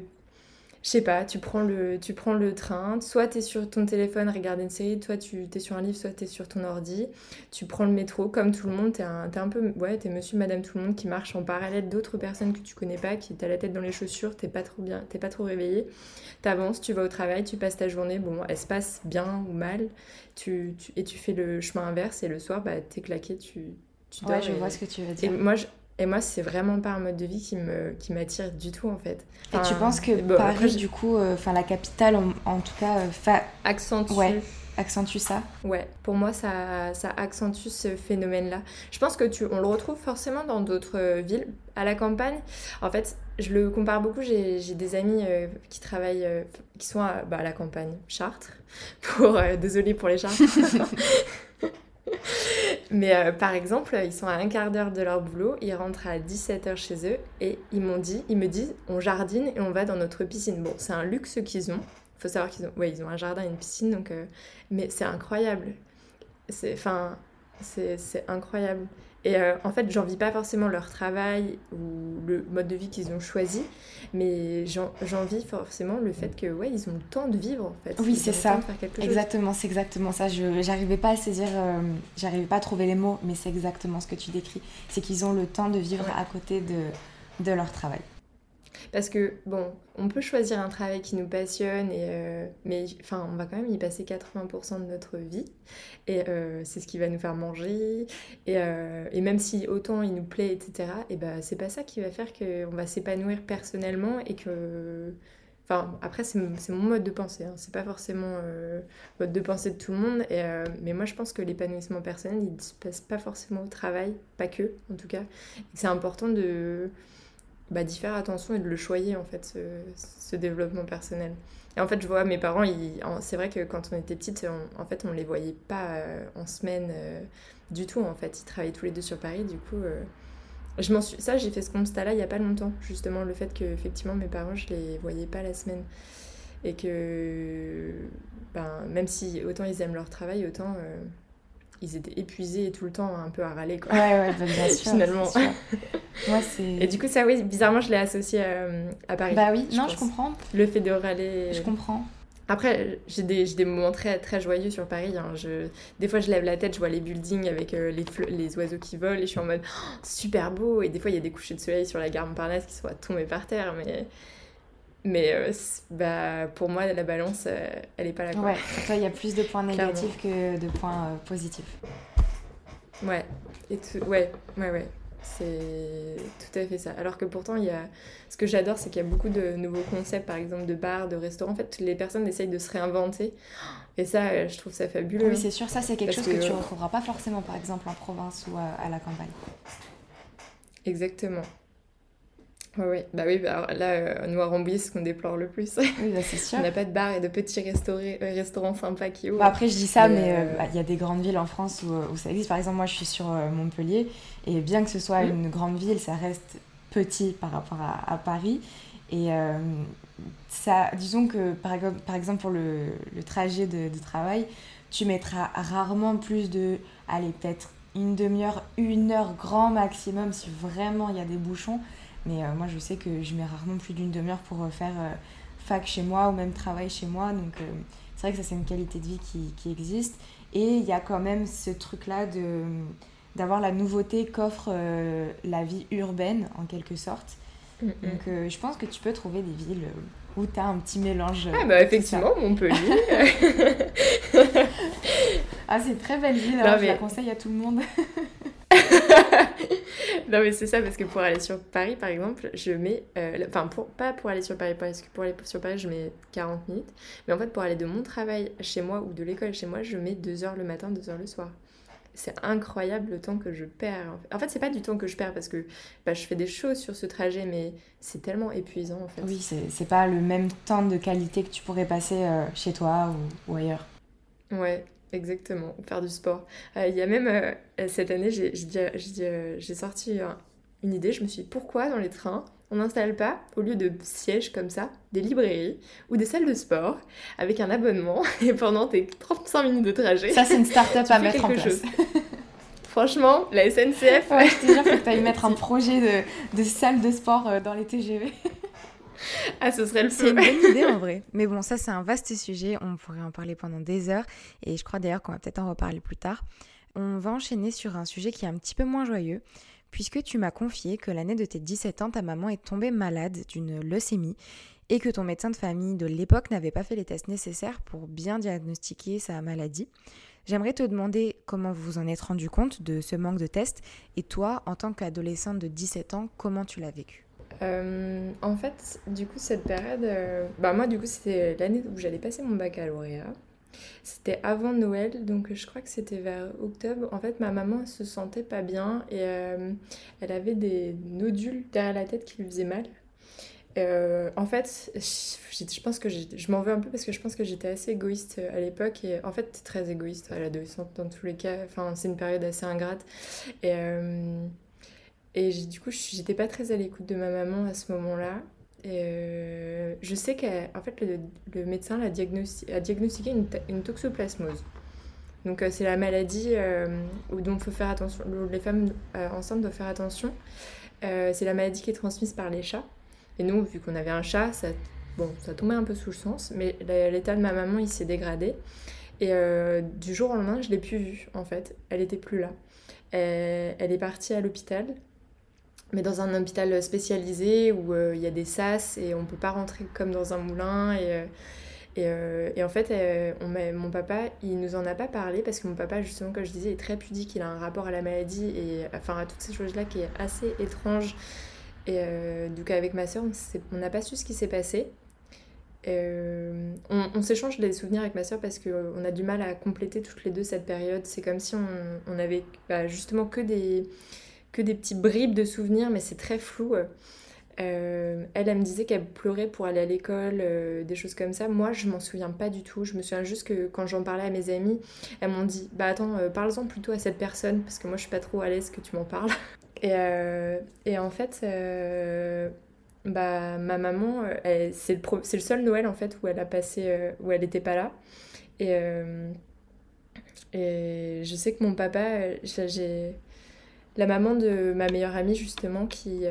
je sais pas, tu prends le, tu prends le train, soit tu es sur ton téléphone, regarder une série, toi tu es sur un livre, soit tu es sur ton ordi, tu prends le métro comme tout le monde, tu es, un peu, ouais, es monsieur, madame, tout le monde qui marche en parallèle d'autres personnes que tu connais pas, qui t'as la tête dans les chaussures, t'es pas trop bien, t'es pas trop réveillé, t'avances, tu vas au travail, tu passes ta journée, bon, elle se passe bien ou mal, tu, et tu fais le chemin inverse et le soir, bah, t'es claqué, tu, tu dors. Ouais, je vois ce que tu veux dire. Et moi, je, et moi, c'est vraiment pas un mode de vie qui me qui m'attire du tout en fait. et tu penses que Paris, du coup, euh, enfin la capitale, en, tout cas, euh, accentue. Ouais, accentue ça. Ouais, pour moi, ça, ça accentue ce phénomène-là. Je pense que tu, on le retrouve forcément dans d'autres euh, villes. À la campagne, en fait, je le compare beaucoup. J'ai des amis qui travaillent, qui sont à, bah, à, la campagne, Chartres. <laughs> Pour, désolée pour les Chartres. <laughs> Mais euh, par exemple, ils sont à un quart d'heure de leur boulot, ils rentrent à 17h chez eux et ils m'ont dit, ils me disent, on jardine et on va dans notre piscine. Bon, c'est un luxe qu'ils ont. Il faut savoir qu'ils ont, ouais, ils ont un jardin et une piscine, donc, euh, mais c'est incroyable. C'est, enfin, c'est incroyable. Et euh, en fait, j'envie pas forcément leur travail ou le mode de vie qu'ils ont choisi, mais j'envie forcément le fait que ouais, ils ont le temps de vivre en fait. Oui, c'est ça. Exactement, c'est exactement ça. Je j'arrivais pas à saisir, euh, j'arrivais pas à trouver les mots, mais c'est exactement ce que tu décris. C'est qu'ils ont le temps de vivre à côté de, de leur travail. Parce que, bon, on peut choisir un travail qui nous passionne, et, euh, mais enfin, on va quand même y passer 80% de notre vie. Et euh, c'est ce qui va nous faire manger. Et, euh, même si autant il nous plaît, etc., et ben, c'est pas ça qui va faire qu'on va s'épanouir personnellement et que. Enfin, après, c'est mon mode de pensée, hein. c'est pas forcément le mode de pensée de tout le monde, et, mais moi je pense que l'épanouissement personnel, il se passe pas forcément au travail, pas que en tout cas. C'est important de, bah, d'y faire attention et de le choyer en fait ce, développement personnel. Et en fait je vois mes parents, c'est vrai que quand on était petite, en fait on les voyait pas euh, en semaine euh, du tout en fait. Ils travaillaient tous les deux sur Paris, du coup euh, je m'en suis... ça j'ai fait ce constat là il y a pas longtemps justement le fait que effectivement mes parents je les voyais pas la semaine et que ben, même si autant ils aiment leur travail autant ils étaient épuisés tout le temps un peu à râler quoi. Ouais ouais bah, bien <laughs> sûr. Finalement. Moi c'est. Et du coup ça oui bizarrement je l'ai associé euh, à, Paris. Bah oui non je comprends. Le fait de râler. Je comprends. Après, j'ai des, des, moments très, très joyeux sur Paris. Hein. Je, des fois, je lève la tête, je vois les buildings avec euh, les, les oiseaux qui volent et je suis en mode oh, <gasps> super beau. Et des fois, il y a des couchers de soleil sur la gare Montparnasse qui sont tombés par terre. Mais mais euh, bah, pour moi, la balance, euh, elle n'est pas là. Quoi. Ouais, pour toi, il y a plus de points négatifs que de points euh, positifs. Ouais, et ouais, ouais, ouais. C'est tout à fait ça. Alors que pourtant, il y a... ce que j'adore, c'est qu'il y a beaucoup de nouveaux concepts, par exemple de bars, de restaurants. En fait, les personnes essayent de se réinventer. Et ça, je trouve ça fabuleux. Oui, c'est sûr, ça, c'est quelque chose que, tu ne retrouveras pas forcément, par exemple, en province ou à la campagne. Exactement. Oui, bah oui, bah là, euh, nous à Rambouillet, ce qu'on déplore le plus. Oui, bah c'est sûr. <laughs> On n'a pas de bar et de petits euh, restaurants sympas qui ouvrent. Bah après, je dis ça, mais euh, bah, il y a des grandes villes en France où, ça existe. Par exemple, moi, je suis sur Montpellier, et bien que ce soit mm. une grande ville, ça reste petit par rapport à, Paris. Et ça, disons que, par, par exemple, pour le, le trajet de, de, travail, tu mettras rarement plus de, allez, peut-être une demi-heure, une heure grand maximum si vraiment il y a des bouchons. Mais euh, moi, je sais que je mets rarement plus d'une demi-heure pour euh, faire euh, fac chez moi ou même travail chez moi. Donc, c'est vrai que ça, c'est une qualité de vie qui, qui existe. Et il y a quand même ce truc-là de d'avoir la nouveauté qu'offre la vie urbaine, en quelque sorte. Mm. Donc, je pense que tu peux trouver des villes où tu as un petit mélange. Ah, bah, effectivement, Montpellier. <laughs> ah, c'est une très belle ville, hein, je la conseille à tout le monde. <laughs> non mais c'est ça parce que pour aller sur Paris par exemple je mets euh, enfin pour pas pour aller sur Paris parce que pour aller sur Paris je mets 40 minutes mais en fait pour aller de mon travail chez moi ou de l'école chez moi je mets 2 heures le matin 2 heures le soir. C'est incroyable le temps que je perds en fait, c'est pas du temps que je perds parce que bah, je fais des choses sur ce trajet mais c'est tellement épuisant en fait. Oui c'est pas le même temps de qualité que tu pourrais passer euh, chez toi ou, ou ailleurs. Ouais Exactement, faire du sport. Euh, il y a même euh, cette année, j'ai sorti une idée. Je me suis dit pourquoi dans les trains on n'installe pas, au lieu de sièges comme ça, des librairies ou des salles de sport avec un abonnement <laughs> et pendant tes 35 minutes de trajet. Ça, c'est une start-up <laughs> à mettre en place. <laughs> Franchement, la SNCF. Ouais, je te jure, faut que tu ailles mettre un projet de, de salle de sport dans les TGV. <laughs> ah, ce serait le C'est une bonne idée en vrai. <laughs> Mais bon, ça, c'est un vaste sujet. On pourrait en parler pendant des heures. Et je crois d'ailleurs qu'on va peut-être en reparler plus tard. On va enchaîner sur un sujet qui est un petit peu moins joyeux. Puisque tu m'as confié que l'année de tes 17 ans, ta maman est tombée malade d'une leucémie et que ton médecin de famille de l'époque n'avait pas fait les tests nécessaires pour bien diagnostiquer sa maladie. J'aimerais te demander comment vous vous en êtes rendu compte de ce manque de tests et toi, en tant qu'adolescente de 17 ans, comment tu l'as vécu? Euh, en fait, du coup, cette période, euh, bah moi, du coup, c'était l'année où j'allais passer mon baccalauréat. C'était avant Noël, donc je crois que c'était vers octobre. En fait, ma maman se sentait pas bien et euh, elle avait des nodules derrière la tête qui lui faisaient mal. en fait, je, pense que je m'en veux un peu parce que je pense que j'étais assez égoïste à l'époque et en fait, très égoïste à l'adolescente dans tous les cas. Enfin, c'est une période assez ingrate et et du coup, j'étais pas très à l'écoute de ma maman à ce moment-là. Euh, je sais qu'en fait, le, médecin a, diagnostiqué une, toxoplasmose. Donc, euh, c'est la maladie euh, dont il faut faire attention. Les femmes enceintes doivent faire attention. c'est la maladie qui est transmise par les chats. Et nous, vu qu'on avait un chat, ça, bon, ça tombait un peu sous le sens. Mais l'état de ma maman, il s'est dégradé. Et du jour au lendemain, je l'ai plus vue, en fait. Elle était plus là. elle est partie à l'hôpital mais dans un hôpital spécialisé où euh, il y a des sas et on peut pas rentrer comme dans un moulin. Et, euh, euh, et, en fait, on mon papa, il nous en a pas parlé parce que mon papa, justement, comme je disais, est très pudique. Il a un rapport à la maladie et enfin à toutes ces choses-là qui est assez étrange. Et donc, avec ma soeur, on n'a pas su ce qui s'est passé. on, s'échange des souvenirs avec ma soeur parce qu'on a du mal à compléter toutes les deux cette période. C'est comme si on, on avait bah, justement que des que des petits bribes de souvenirs, mais c'est très flou. Euh, elle, elle me disait qu'elle pleurait pour aller à l'école, euh, des choses comme ça. Moi, je m'en souviens pas du tout. Je me souviens juste que quand j'en parlais à mes amis, elles m'ont dit Bah attends, euh, parle-en plutôt à cette personne, parce que moi, je suis pas trop à l'aise que tu m'en parles. <laughs> Et, et, en fait, bah, ma maman, c'est le, le, seul Noël en fait où elle a passé, où elle n'était pas là. Et, et je sais que mon papa, j'ai la maman de ma meilleure amie, justement, qui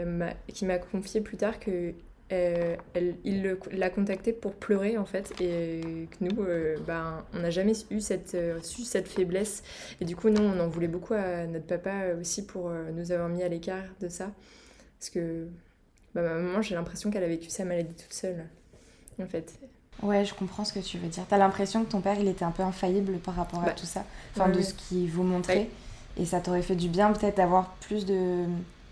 m'a confié plus tard que euh, elle, il l'a contacté pour pleurer en fait et que nous euh, ben, on n'a jamais eu cette, euh, su cette faiblesse. Et du coup nous on en voulait beaucoup à notre papa aussi pour nous avoir mis à l'écart de ça. Parce que bah, ma maman j'ai l'impression qu'elle a vécu sa maladie toute seule en fait. Ouais, je comprends ce que tu veux dire. T'as l'impression que ton père, il était un peu infaillible par rapport à bah, tout ça, enfin de ce qu'il vous montrait? Et ça t'aurait fait du bien peut-être d'avoir plus de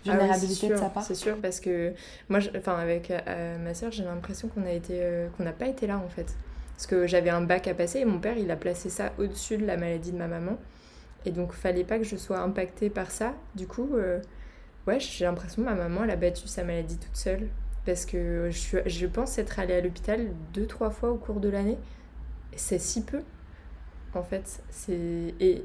vulnérabilité de sa part C'est sûr, parce que moi, enfin, avec euh, ma soeur, j'ai l'impression qu'on a été, euh, qu'on n'a pas été là en fait. Parce que j'avais un bac à passer et mon père, il a placé ça au-dessus de la maladie de ma maman. Et donc, fallait pas que je sois impactée par ça. Du coup, euh, ouais, j'ai l'impression que ma maman, elle a battu sa maladie toute seule. Parce que je, je pense être allée à l'hôpital deux, trois fois au cours de l'année. C'est si peu, en fait. C'est... Et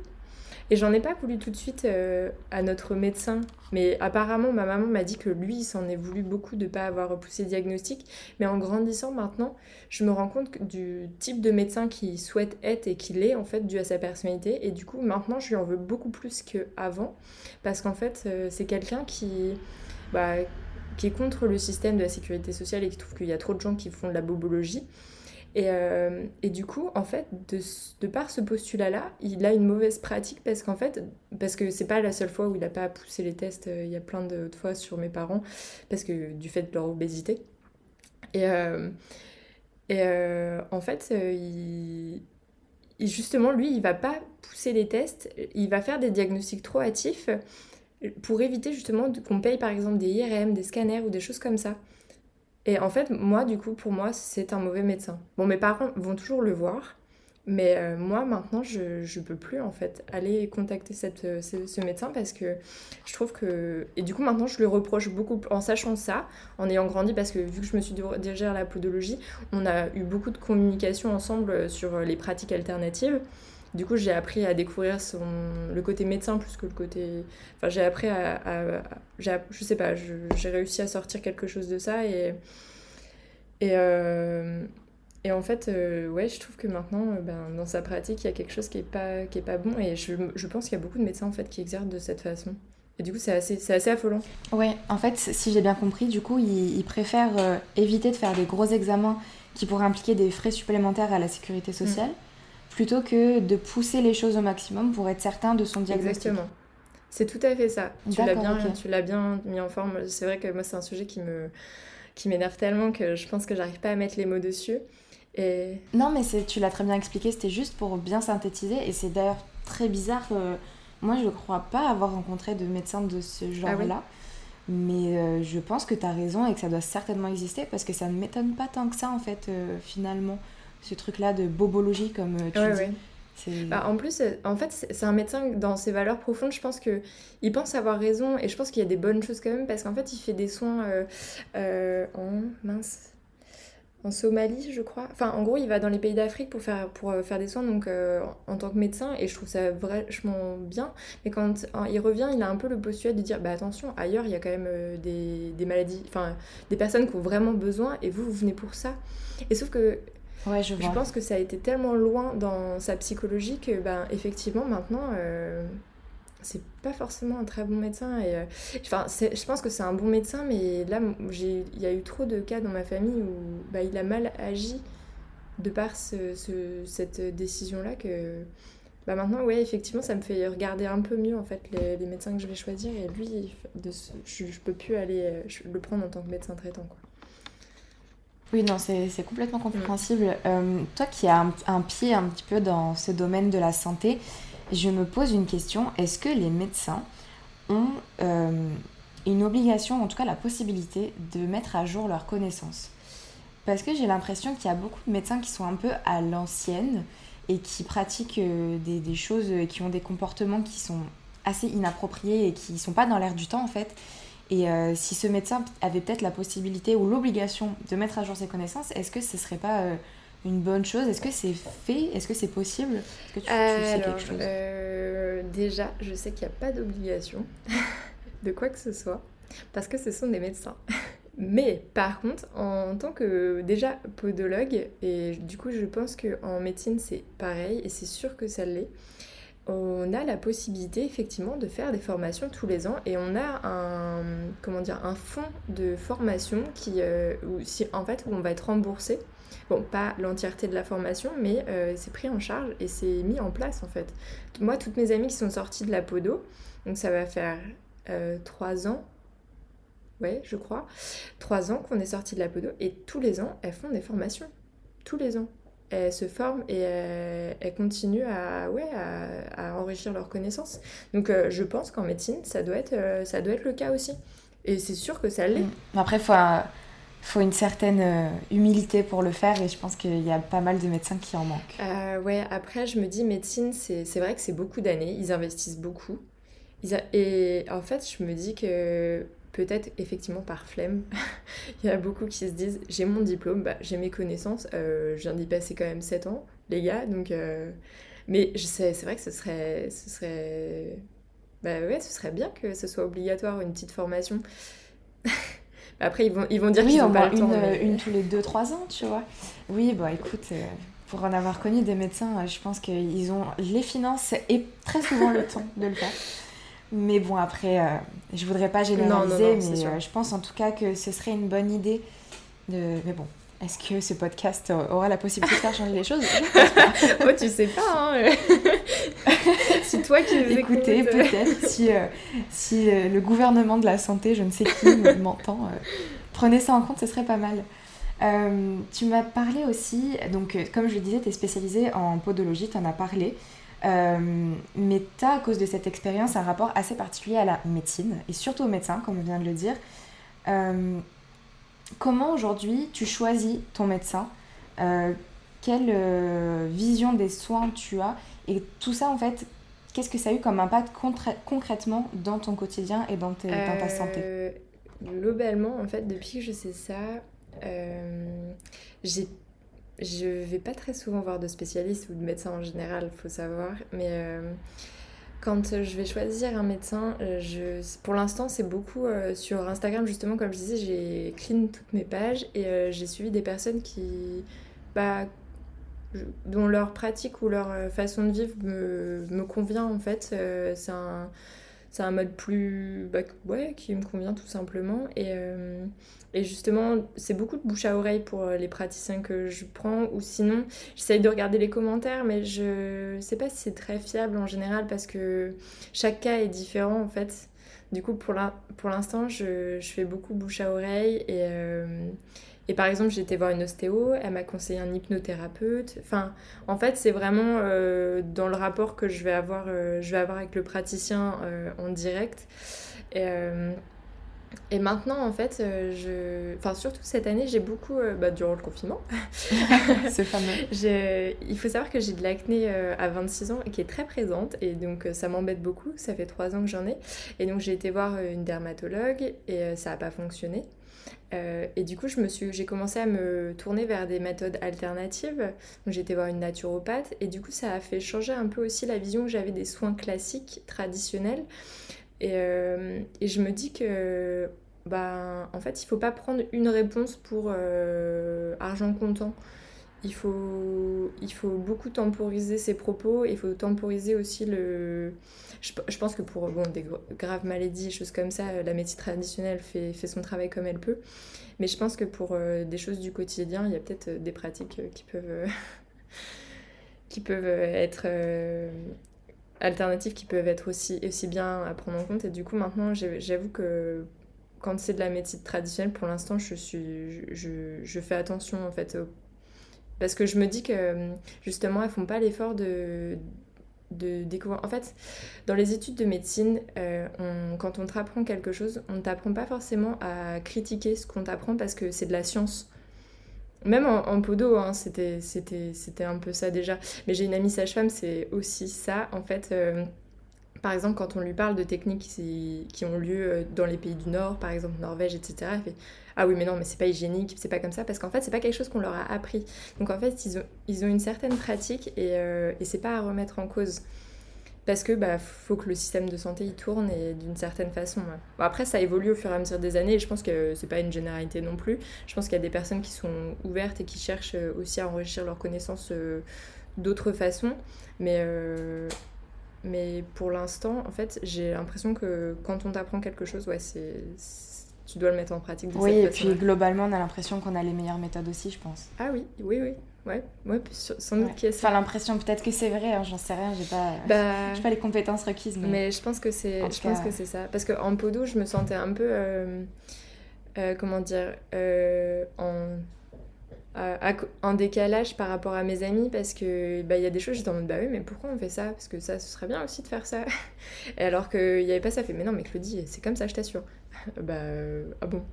et j'en ai pas voulu tout de suite euh, à notre médecin. Mais apparemment, ma maman m'a dit que lui, il s'en est voulu beaucoup de pas avoir repoussé le diagnostic. Mais en grandissant maintenant, je me rends compte du type de médecin qu'il souhaite être et qu'il est, en fait, dû à sa personnalité. Et du coup, maintenant, je lui en veux beaucoup plus qu'avant. Parce qu'en fait, euh, c'est quelqu'un qui. Bah, qui est contre le système de la sécurité sociale et qui trouve qu'il y a trop de gens qui font de la bobologie. Et, euh, et, du coup, en fait, de, de par ce postulat-là, il a une mauvaise pratique parce qu'en fait, parce que c'est pas la seule fois où il n'a pas poussé les tests, euh, il y a plein d'autres fois sur mes parents, parce que du fait de leur obésité. Et, euh, et en fait, justement, lui, il va pas pousser les tests, il va faire des diagnostics trop hâtifs pour éviter justement qu'on paye par exemple des IRM, des scanners ou des choses comme ça. Et en fait, moi, du coup, pour moi, c'est un mauvais médecin. Bon, mes parents vont toujours le voir, mais euh, moi, maintenant, je ne peux plus, en fait, aller contacter cette, euh, ce, médecin parce que je trouve que... Et du coup, maintenant, je lui reproche beaucoup, en sachant ça, en ayant grandi, parce que vu que je me suis dirigée à la podologie, on a eu beaucoup de communication ensemble sur les pratiques alternatives. Du coup, j'ai appris à découvrir son, le côté médecin plus que le côté. Enfin, j'ai appris à. je sais pas, j'ai réussi à sortir quelque chose de ça et. Et, euh, et en fait, euh, ouais, je trouve que maintenant, euh, ben, dans sa pratique, il y a quelque chose qui est pas, qui est pas bon. Et je, je pense qu'il y a beaucoup de médecins en fait qui exercent de cette façon. Et du coup, c'est assez, assez affolant. Ouais, en fait, si j'ai bien compris, du coup, ils, préfèrent éviter de faire des gros examens qui pourraient impliquer des frais supplémentaires à la sécurité sociale, mm. Plutôt que de pousser les choses au maximum pour être certain de son diagnostic. Exactement. C'est tout à fait ça. Tu l'as bien, tu l'as bien mis en forme. C'est vrai que moi, c'est un sujet qui me, qui m'énerve tellement que je pense que j'arrive pas à mettre les mots dessus. Et... Non, mais tu l'as très bien expliqué, c'était juste pour bien synthétiser. Et c'est d'ailleurs très bizarre. moi, je ne crois pas avoir rencontré de médecin de ce ah genre-là. mais euh, je pense que tu as raison et que ça doit certainement exister parce que ça ne m'étonne pas tant que ça, en fait, euh, finalement. Ce truc-là de bobologie, comme euh, tu dis. Bah, en plus, en fait, c'est un médecin dans ses valeurs profondes. Je pense que il pense avoir raison et je pense qu'il y a des bonnes choses quand même parce qu'en fait, il fait des soins en mince en Somalie, je crois. Enfin, en gros, il va dans les pays d'Afrique pour faire, pour euh, faire des soins donc, euh, en tant que médecin, et je trouve ça vachement bien. Mais quand il revient, il a un peu le postulat de dire bah, attention, ailleurs, il y a quand même euh, des, des, maladies, enfin, des personnes qui ont vraiment besoin, et vous, vous venez pour ça. Et sauf que. Ouais, je, je pense que ça a été tellement loin dans sa psychologie que, ben, effectivement, maintenant c'est pas forcément un très bon médecin. Et, euh, je pense que c'est un bon médecin, mais là, il y a eu trop de cas dans ma famille où bah, il a mal agi de par ce, cette décision-là que bah, maintenant, ouais, effectivement, ça me fait regarder un peu mieux en fait les, les médecins que je vais choisir. Et lui, de je, je, peux plus aller euh, le prendre en tant que médecin traitant. Quoi. Oui, non, c'est complètement compréhensible. Euh, toi qui as un, un, pied un petit peu dans ce domaine de la santé, je me pose une question, est-ce que les médecins ont euh, une obligation, en tout cas la possibilité, de mettre à jour leurs connaissances? Parce que j'ai l'impression qu'il y a beaucoup de médecins qui sont un peu à l'ancienne et qui pratiquent euh, des, choses, qui ont des comportements qui sont assez inappropriés et qui ne sont pas dans l'air du temps en fait. Et euh, si ce médecin avait peut-être la possibilité ou l'obligation de mettre à jour ses connaissances, est-ce que ce serait pas une bonne chose? Est-ce que c'est fait? Est-ce que c'est possible? Est-ce que tu, sais quelque chose euh, Déjà, je sais qu'il n'y a pas d'obligation <laughs> de quoi que ce soit, parce que ce sont des médecins. <laughs> Mais par contre, en tant que déjà podologue, et du coup je pense qu'en médecine c'est pareil, et c'est sûr que ça l'est, on a la possibilité effectivement de faire des formations tous les ans et on a un comment dire un fonds de formation qui euh, si, en fait où on va être remboursé Bon, pas l'entièreté de la formation, mais euh, c'est pris en charge et c'est mis en place en fait. Moi, toutes mes amies qui sont sorties de la Podo, donc ça va faire euh, trois ans, ouais, je crois, trois ans qu'on est sorti de la Podo et tous les ans, elles font des formations. Tous les ans. Elles se forment et elles, continuent à, ouais, à, enrichir leurs connaissances. Donc euh, je pense qu'en médecine, ça doit, être, ça doit être le cas aussi. Et c'est sûr que ça l'est. Après, il faut faut une certaine euh, humilité pour le faire et je pense qu'il y a pas mal de médecins qui en manquent. Euh, ouais, après je me dis médecine, c'est vrai que c'est beaucoup d'années, ils investissent beaucoup. Et en fait, je me dis que peut-être effectivement par flemme, <laughs> il y a beaucoup qui se disent j'ai mon diplôme, bah, j'ai mes connaissances, euh, je viens d'y passer quand même 7 ans, les gars, donc... Euh, mais c'est vrai que ce serait... Ce serait... Bah ouais, ce serait bien que ce soit obligatoire, une petite formation. <laughs> Après, ils vont, ils vont dire qu'ils ont pas le une, temps. Une tous les 2-3 ans, tu vois. Oui, bah écoute, euh, pour en avoir connu des médecins, euh, je pense qu'ils ont les finances et très souvent le temps de le faire. <laughs> Mais bon, après, euh, je voudrais pas généraliser, mais je pense en tout cas que ce serait une bonne idée de. Mais bon, est-ce que ce podcast aura la possibilité de faire changer les choses? <laughs> Oh, tu sais pas, hein <laughs> Si toi qui nous Écoutez, peut-être, si, euh, si euh, le gouvernement de la santé, je ne sais qui, <laughs> m'entend, euh, prenez ça en compte, ce serait pas mal. tu m'as parlé aussi, donc comme je le disais, tu es spécialisée en podologie, tu en as parlé. Mais tu as, à cause de cette expérience, un rapport assez particulier à la médecine, et surtout au médecin, comme on vient de le dire. Comment aujourd'hui tu choisis ton médecin? Euh, Quelle euh, vision des soins tu as? Et tout ça, en fait, qu'est-ce que ça a eu comme impact concrètement dans ton quotidien et dans, ta euh, santé? Globalement, en fait, depuis que je sais ça, j'ai je vais pas très souvent voir de spécialistes ou de médecins en général, faut savoir. Mais quand je vais choisir un médecin, je, pour l'instant, c'est beaucoup sur Instagram, justement, comme je disais, j'ai clean toutes mes pages et j'ai suivi des personnes qui, bah, dont leur pratique ou leur euh, façon de vivre me, convient en fait. Euh, c'est un, un mode plus. Bah, ouais, qui me convient tout simplement. Et, euh, et justement, c'est beaucoup de bouche à oreille pour les praticiens que je prends. Ou sinon, j'essaye de regarder les commentaires, mais je sais pas si c'est très fiable en général parce que chaque cas est différent en fait. Du coup, pour l'instant, je, je, fais beaucoup bouche à oreille et. Et par exemple, j'ai été voir une ostéo, elle m'a conseillé un hypnothérapeute. Enfin, en fait, c'est vraiment euh, dans le rapport que je vais avoir, euh, je vais avoir avec le praticien euh, en direct. Et, maintenant, en fait, je... enfin, surtout cette année, j'ai beaucoup, bah, durant le confinement, <laughs> c'est fameux. <laughs> Il faut savoir que j'ai de l'acné à 26 ans et qui est très présente. Et donc, ça m'embête beaucoup. Ça fait 3 ans que j'en ai. Et donc, j'ai été voir une dermatologue et ça n'a pas fonctionné. Euh, et du coup, je me suis, j'ai commencé à me tourner vers des méthodes alternatives. Donc, j'ai été voir une naturopathe et du coup, ça a fait changer un peu aussi la vision que j'avais des soins classiques, traditionnels. Et, euh, et je me dis que, bah, en fait, il faut pas prendre une réponse pour euh, argent comptant. Il faut, il faut beaucoup temporiser ses propos. Il faut temporiser aussi le je, pense que pour bon, des graves maladies, choses comme ça, la médecine traditionnelle fait, fait son travail comme elle peut. Mais je pense que pour euh, des choses du quotidien, il y a peut-être des pratiques qui peuvent, <laughs> qui peuvent être alternatives, qui peuvent être aussi, aussi bien à prendre en compte. Et du coup, maintenant, j'avoue que quand c'est de la médecine traditionnelle, pour l'instant, je, suis, je, fais attention en fait. Parce que je me dis que justement, elles font pas l'effort de de découvrir. En fait, dans les études de médecine, euh, quand on t'apprend quelque chose, on ne t'apprend pas forcément à critiquer ce qu'on t'apprend parce que c'est de la science. Même en, podo, hein, c'était un peu ça déjà. Mais j'ai une amie sage-femme, c'est aussi ça. En fait, euh, par exemple, quand on lui parle de techniques qui, qui, ont lieu euh, dans les pays du Nord, par exemple Norvège, etc., elle fait Ah oui, mais non, mais c'est pas hygiénique, c'est pas comme ça, parce qu'en fait, c'est pas quelque chose qu'on leur a appris. Donc en fait, ils ont, ils ont une certaine pratique et, euh, et c'est pas à remettre en cause. Parce que bah faut que le système de santé il tourne et d'une certaine façon. Bon, après ça évolue au fur et à mesure des années et je pense que c'est pas une généralité non plus. Je pense qu'il y a des personnes qui sont ouvertes et qui cherchent euh, aussi à enrichir leurs connaissances d'autres façons. Mais mais pour l'instant, en fait, j'ai l'impression que quand on t'apprend quelque chose, ouais, c'est tu dois le mettre en pratique. De oui, et puis globalement, on a l'impression qu'on a les meilleures méthodes aussi, je pense. Ah oui, oui, oui. Ouais, ouais sans doute qu'il y a Enfin, l'impression, peut-être que c'est vrai, hein, j'en sais rien, j'ai pas, <laughs> bah... pas les compétences requises. Mais, mais je pense que c'est je pense que c'est ça. Parce qu'en podo, je me sentais un peu. Euh, euh, comment dire euh, en en décalage par rapport à mes amis parce que bah il y a des choses j'étais en mode bah oui mais pourquoi on fait ça? Parce que ça ce serait bien aussi de faire ça <laughs> et alors qu'il n'y avait pas ça fait mais non mais Claudie c'est comme ça je t'assure <laughs> bah ah bon?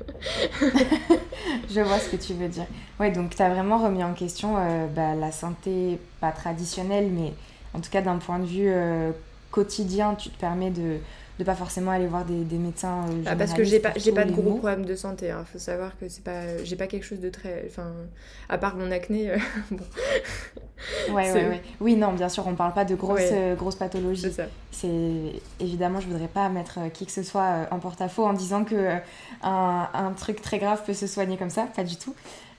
<laughs> je vois ce que tu veux dire. Ouais donc tu as vraiment remis en question euh, bah, la santé pas traditionnelle mais en tout cas d'un point de vue euh, quotidien tu te permets de de pas forcément aller voir des, des médecins euh, ah, parce que j'ai pas j'ai pas de gros problèmes de santé il hein. faut savoir que c'est pas j'ai pas quelque chose de très enfin à part mon acné euh, <laughs> bon. ouais, ouais, ouais, oui non bien sûr on parle pas de grosses euh, grosses pathologies. C'est évidemment je voudrais pas mettre qui que ce soit en porte-à-faux en disant que un, un truc très grave peut se soigner comme ça. Pas du tout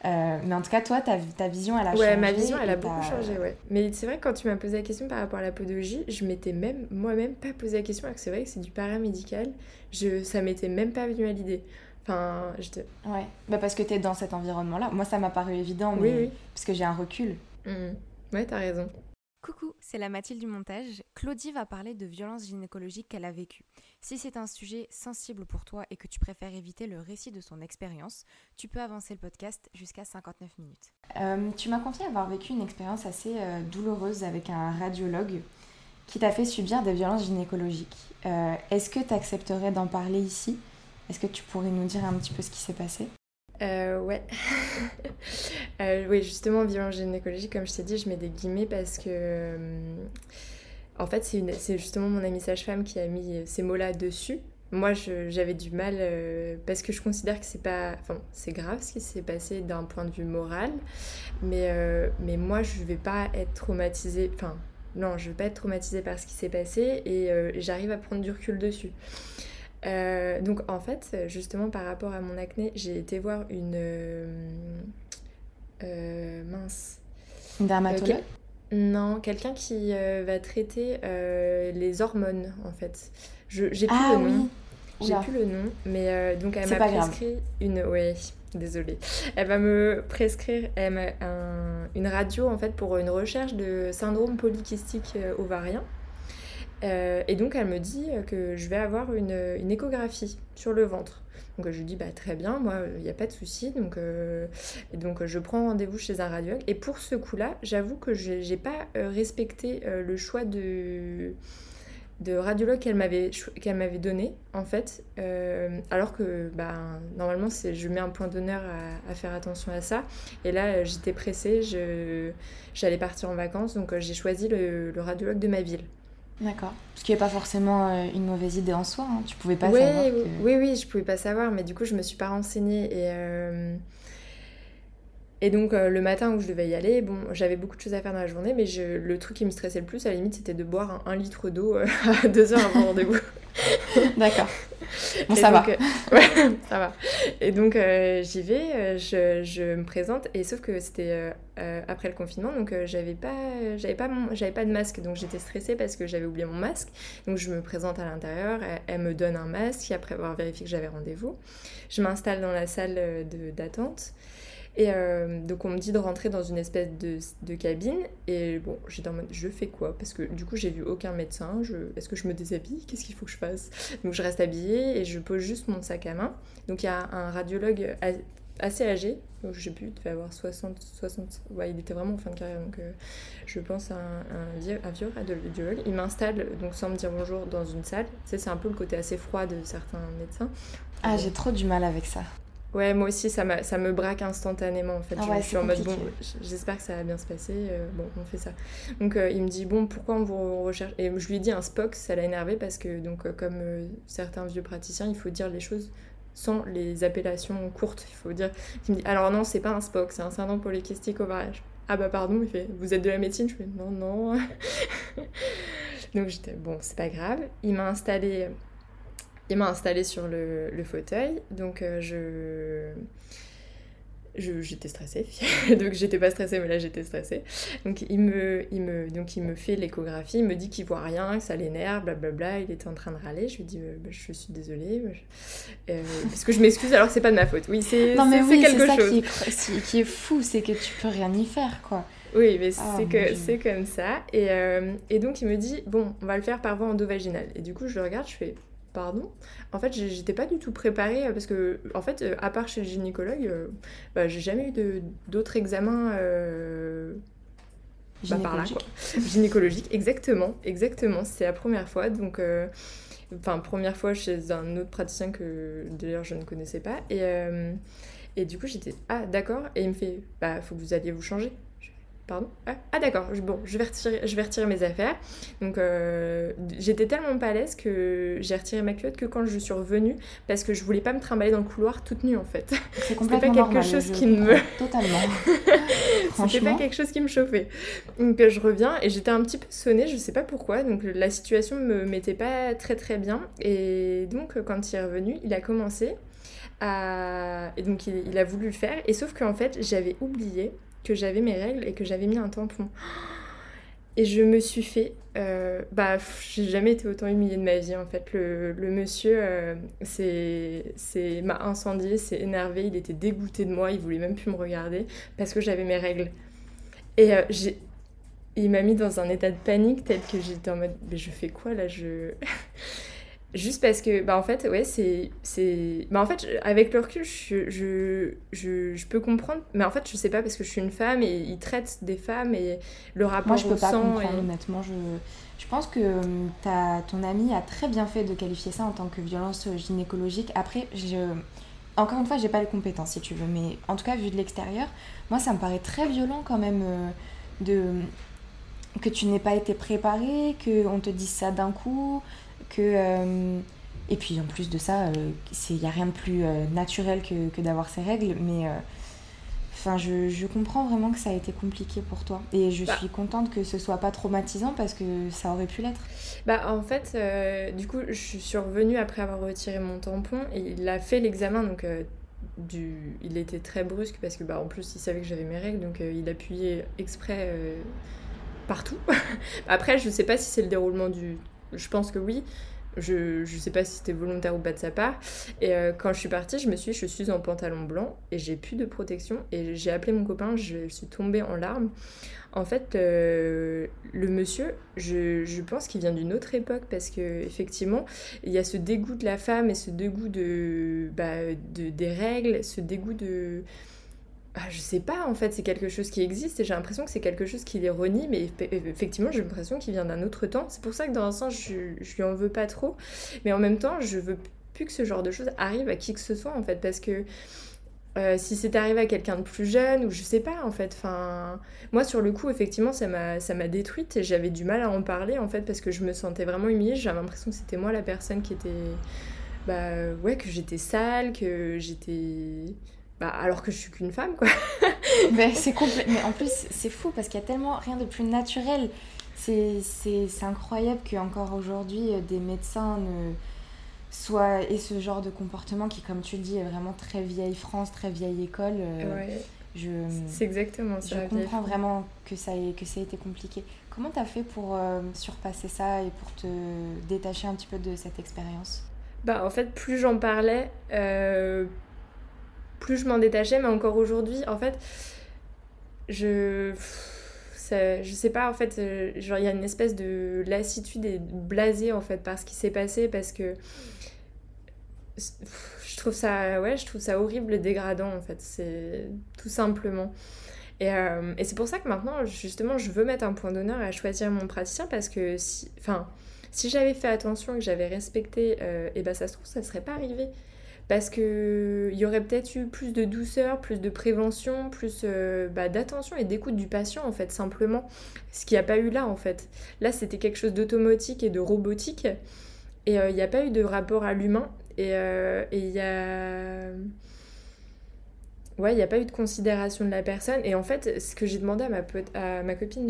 euh, mais en tout cas, toi, ta, ta vision, elle a changé. Ouais, ma vision, elle a beaucoup changé, ouais. Mais c'est vrai que quand tu m'as posé la question par rapport à la podologie, je m'étais même moi-même pas posé la question, alors que c'est vrai que c'est du paramédical. Je, ça m'était même pas venu à l'idée. Enfin, j'étais... Ouais, bah parce que tu es dans cet environnement-là. Moi, ça m'a paru évident, mais... oui, parce que j'ai un recul. Mmh. Ouais, t'as raison. Coucou, c'est la Mathilde du montage. Claudie va parler de violences gynécologiques qu'elle a vécues. Si c'est un sujet sensible pour toi et que tu préfères éviter le récit de son expérience, tu peux avancer le podcast jusqu'à 59 minutes. Euh, tu m'as confié avoir vécu une expérience assez euh, douloureuse avec un radiologue qui t'a fait subir des violences gynécologiques. Euh, est-ce que tu accepterais d'en parler ici? Est-ce que tu pourrais nous dire un petit peu ce qui s'est passé? Euh, ouais. <laughs> euh, oui, justement, violence gynécologique, comme je t'ai dit, je mets des guillemets parce que. Euh, en fait, c'est justement mon amie sage-femme qui a mis ces mots-là dessus. moi, j'avais du mal parce que je considère que c'est pas, enfin, c'est grave ce qui s'est passé d'un point de vue moral, mais mais moi, je vais pas être traumatisée. Enfin, non, je vais pas être traumatisée par ce qui s'est passé et j'arrive à prendre du recul dessus. Donc en fait, justement par rapport à mon acné, j'ai été voir une mince. Une dermatologue. non, quelqu'un qui va traiter les hormones en fait. J'ai plus ah, le nom. Oui. J'ai plus le nom, mais euh, donc elle m'a prescrit une. Ouais, désolée. Elle va me prescrire une radio en fait pour une recherche de syndrome polykystique euh, ovarien. Euh, et donc elle me dit que je vais avoir une, échographie sur le ventre. Donc je lui dis bah très bien, moi il n'y a pas de souci. Donc, donc je prends rendez-vous chez un radiologue. Et pour ce coup-là, j'avoue que j'ai pas respecté le choix de de radiologue qu'elle m'avait qu'elle m'avait donné en fait euh, alors que bah, normalement c'est je mets un point d'honneur à, faire attention à ça et là euh, j'étais pressée je j'allais partir en vacances donc euh, j'ai choisi le, radiologue de ma ville D'accord. Ce qui n'est pas forcément une mauvaise idée en soi. Hein. Tu pouvais pas savoir. Que... Oui, oui, je pouvais pas savoir, mais du coup, je me suis pas renseignée. Et, et donc euh, le matin où je devais y aller, bon, j'avais beaucoup de choses à faire dans la journée, mais je, le truc qui me stressait le plus, à la limite, c'était de boire un, litre d'eau euh, <laughs> à deux heures avant rendez-vous. <laughs> D'accord. Bon, ça va. Euh, <laughs> ouais, ça va. Et donc j'y vais, je, je, me présente, et sauf que c'était après le confinement, donc j'avais pas, j'avais pas, j'avais pas de masque, donc j'étais stressée parce que j'avais oublié mon masque. Donc je me présente à l'intérieur, elle, me donne un masque, après avoir vérifié que j'avais rendez-vous, je m'installe dans la salle d'attente. Et euh, donc on me dit de rentrer dans une espèce de, de cabine. Et bon, j'étais en mode, je fais quoi? Parce que du coup, j'ai vu aucun médecin. Je, Est-ce que je me déshabille? Qu'est-ce qu'il faut que je fasse? Donc je reste habillée et je pose juste mon sac à main. Donc il y a un radiologue assez âgé. Donc je sais plus, il devait avoir 60, 60. Ouais, il était vraiment en fin de carrière. Donc euh, je pense à un, un, un vieux radiologue. Il m'installe, donc sans me dire bonjour, dans une salle. Tu sais, c'est un peu le côté assez froid de certains médecins. Ah, j'ai trop du mal avec ça. Ouais, moi aussi, ça, ça me braque instantanément en fait. Ah je, suis en mode bon, j'espère que ça va bien se passer. Euh, bon, on fait ça. Donc euh, il me dit bon, pourquoi on vous recherche? Et je lui ai dit un Spock, ça l'a énervé parce que donc euh, comme certains vieux praticiens, il faut dire les choses sans les appellations courtes. Il faut dire. Il me dit alors non, c'est pas un Spock, c'est un syndrome polycystique ovarien. Ah bah pardon, il fait vous êtes de la médecine? Je fais non non. <laughs> donc j'étais bon, c'est pas grave. Il m'a installé il m'a installé sur le, fauteuil, donc euh, je j'étais stressée. <laughs> Donc j'étais pas stressée mais là j'étais stressée. Donc il me il me donc il me fait l'échographie. Il me dit qu'il voit rien que ça l'énerve blablabla. Il était en train de râler. Je lui dis euh, bah, je suis désolée. Euh, parce que je m'excuse. Alors que c'est pas de ma faute. Oui c'est oui, quelque ça chose. qui est, qui est fou c'est que tu peux rien y faire quoi. Oui, mais oh, c'est que c'est comme ça. Et, et, donc il me dit bon, on va le faire par voie endovaginale. Et du coup, je le regarde, je fais Pardon? En fait, j'étais pas du tout préparée euh, parce que, en fait, euh, à part chez le gynécologue, euh, bah, j'ai jamais eu d'autres examens. Bah, par là, quoi. Gynécologique, exactement, exactement. C'est la première fois, donc, enfin, première fois chez un autre praticien que d'ailleurs je ne connaissais pas. Et, et du coup, j'étais, ah, d'accord. Et il me fait, bah, faut que vous alliez vous changer. Pardon Ah, ah d'accord, bon, je vais, retirer, je vais retirer mes affaires. Donc euh, j'étais tellement pas à l'aise que j'ai retiré ma culotte que quand je suis revenue, parce que je voulais pas me trimballer dans le couloir toute nue en fait. C'est <laughs> pas quelque chose qui me... Totalement. <laughs> C'était pas quelque chose qui me chauffait. Donc euh, je reviens et j'étais un petit peu sonnée, je sais pas pourquoi, donc la situation me mettait pas très très bien. Et donc quand il est revenu, il a commencé à... Et donc il, il a voulu le faire, et sauf qu'en fait j'avais oublié que j'avais mes règles et que j'avais mis un tampon. Et je me suis fait. Euh, bah, j'ai jamais été autant humiliée de ma vie en fait. Le, le monsieur euh, m'a incendié, s'est énervé, il était dégoûté de moi, il voulait même plus me regarder parce que j'avais mes règles. Et euh, il m'a mis dans un état de panique tel que j'étais en mode mais je fais quoi là je Juste parce que, bah en fait, ouais, c'est. Bah en fait, avec le recul, je, je, je, je, peux comprendre, mais en fait, je sais pas parce que je suis une femme et ils traitent des femmes et le rapport Moi, je peux pas comprendre, honnêtement. Je, je pense que hum, as, ton ami a très bien fait de qualifier ça en tant que violence gynécologique. Après, je. Encore une fois, j'ai pas les compétences si tu veux, mais en tout cas, vu de l'extérieur, moi, ça me paraît très violent quand même euh, de que tu n'aies pas été préparé, qu'on te dise ça d'un coup, que. Euh, Et puis en plus de ça, il n'y a rien de plus naturel que, que d'avoir ses règles, mais Enfin, je, je, comprends vraiment que ça a été compliqué pour toi. Et je bah. suis contente que ce soit pas traumatisant parce que ça aurait pu l'être. Bah, en fait, euh, du coup, je suis revenue après avoir retiré mon tampon et il a fait l'examen. Donc, euh, du... il était très brusque parce que, bah, en plus, il savait que j'avais mes règles. Donc, euh, il appuyait exprès partout. <laughs> après, je sais pas si c'est le déroulement du. Je pense que oui. Je, je sais pas si c'était volontaire ou pas de sa part. Et euh, quand je suis partie, je me suis je suis en pantalon blanc et j'ai plus de protection. Et j'ai appelé mon copain, je suis tombée en larmes. En fait, euh, le monsieur, je, je pense qu'il vient d'une autre époque parce que effectivement, il y a ce dégoût de la femme et ce dégoût de, bah, de des règles, ce dégoût de ah, je sais pas, en fait, c'est quelque chose qui existe et j'ai l'impression que c'est quelque chose qui les renie, mais effectivement, j'ai l'impression qu'il vient d'un autre temps. C'est pour ça que dans un sens, je, je lui en veux pas trop, mais en même temps, je veux plus que ce genre de choses arrive à qui que ce soit, en fait, parce que euh, si c'était arrivé à quelqu'un de plus jeune, ou je sais pas, en fait, enfin, moi, sur le coup, effectivement, ça m'a détruite et j'avais du mal à en parler, en fait, parce que je me sentais vraiment humiliée, j'avais l'impression que c'était moi la personne qui était. Bah, ouais, que j'étais sale, que j'étais bah, alors que je suis qu'une femme, quoi. <laughs> mais c'est Mais en plus, c'est fou parce qu'il y a tellement rien de plus naturel. C'est incroyable qu'encore aujourd'hui, euh, des médecins ne soient et ce genre de comportement qui, comme tu le dis, est vraiment très vieille France, très vieille école. Euh, je c'est exactement ça. Je comprends vraiment que ça, ait, que ça a été compliqué. Comment tu as fait pour euh, surpasser ça et pour te détacher un petit peu de cette expérience? Bah, En fait, plus j'en parlais, plus je m'en détachais, mais encore aujourd'hui, en fait, je. je sais pas, en fait, euh, il y a une espèce de lassitude et de blasé, en fait, par ce qui s'est passé, parce que. Je trouve ça, ouais, je trouve ça horrible et dégradant, en fait, c'est tout simplement. Et, euh, et c'est pour ça que maintenant, justement, je veux mettre un point d'honneur à choisir mon praticien, parce que si. Enfin. Si j'avais fait attention et que j'avais respecté, et euh, eh ben ça se trouve, ça serait pas arrivé parce qu'il y aurait peut-être eu plus de douceur, plus de prévention, plus euh, bah, d'attention et d'écoute du patient en fait simplement. Ce qu'il n'y a pas eu là en fait. Là c'était quelque chose d'automatique et de robotique et euh, il n'y a pas eu de rapport à l'humain et euh, il y a... Ouais, il n'y a pas eu de considération de la personne. Et en fait, ce que j'ai demandé à ma, à copine,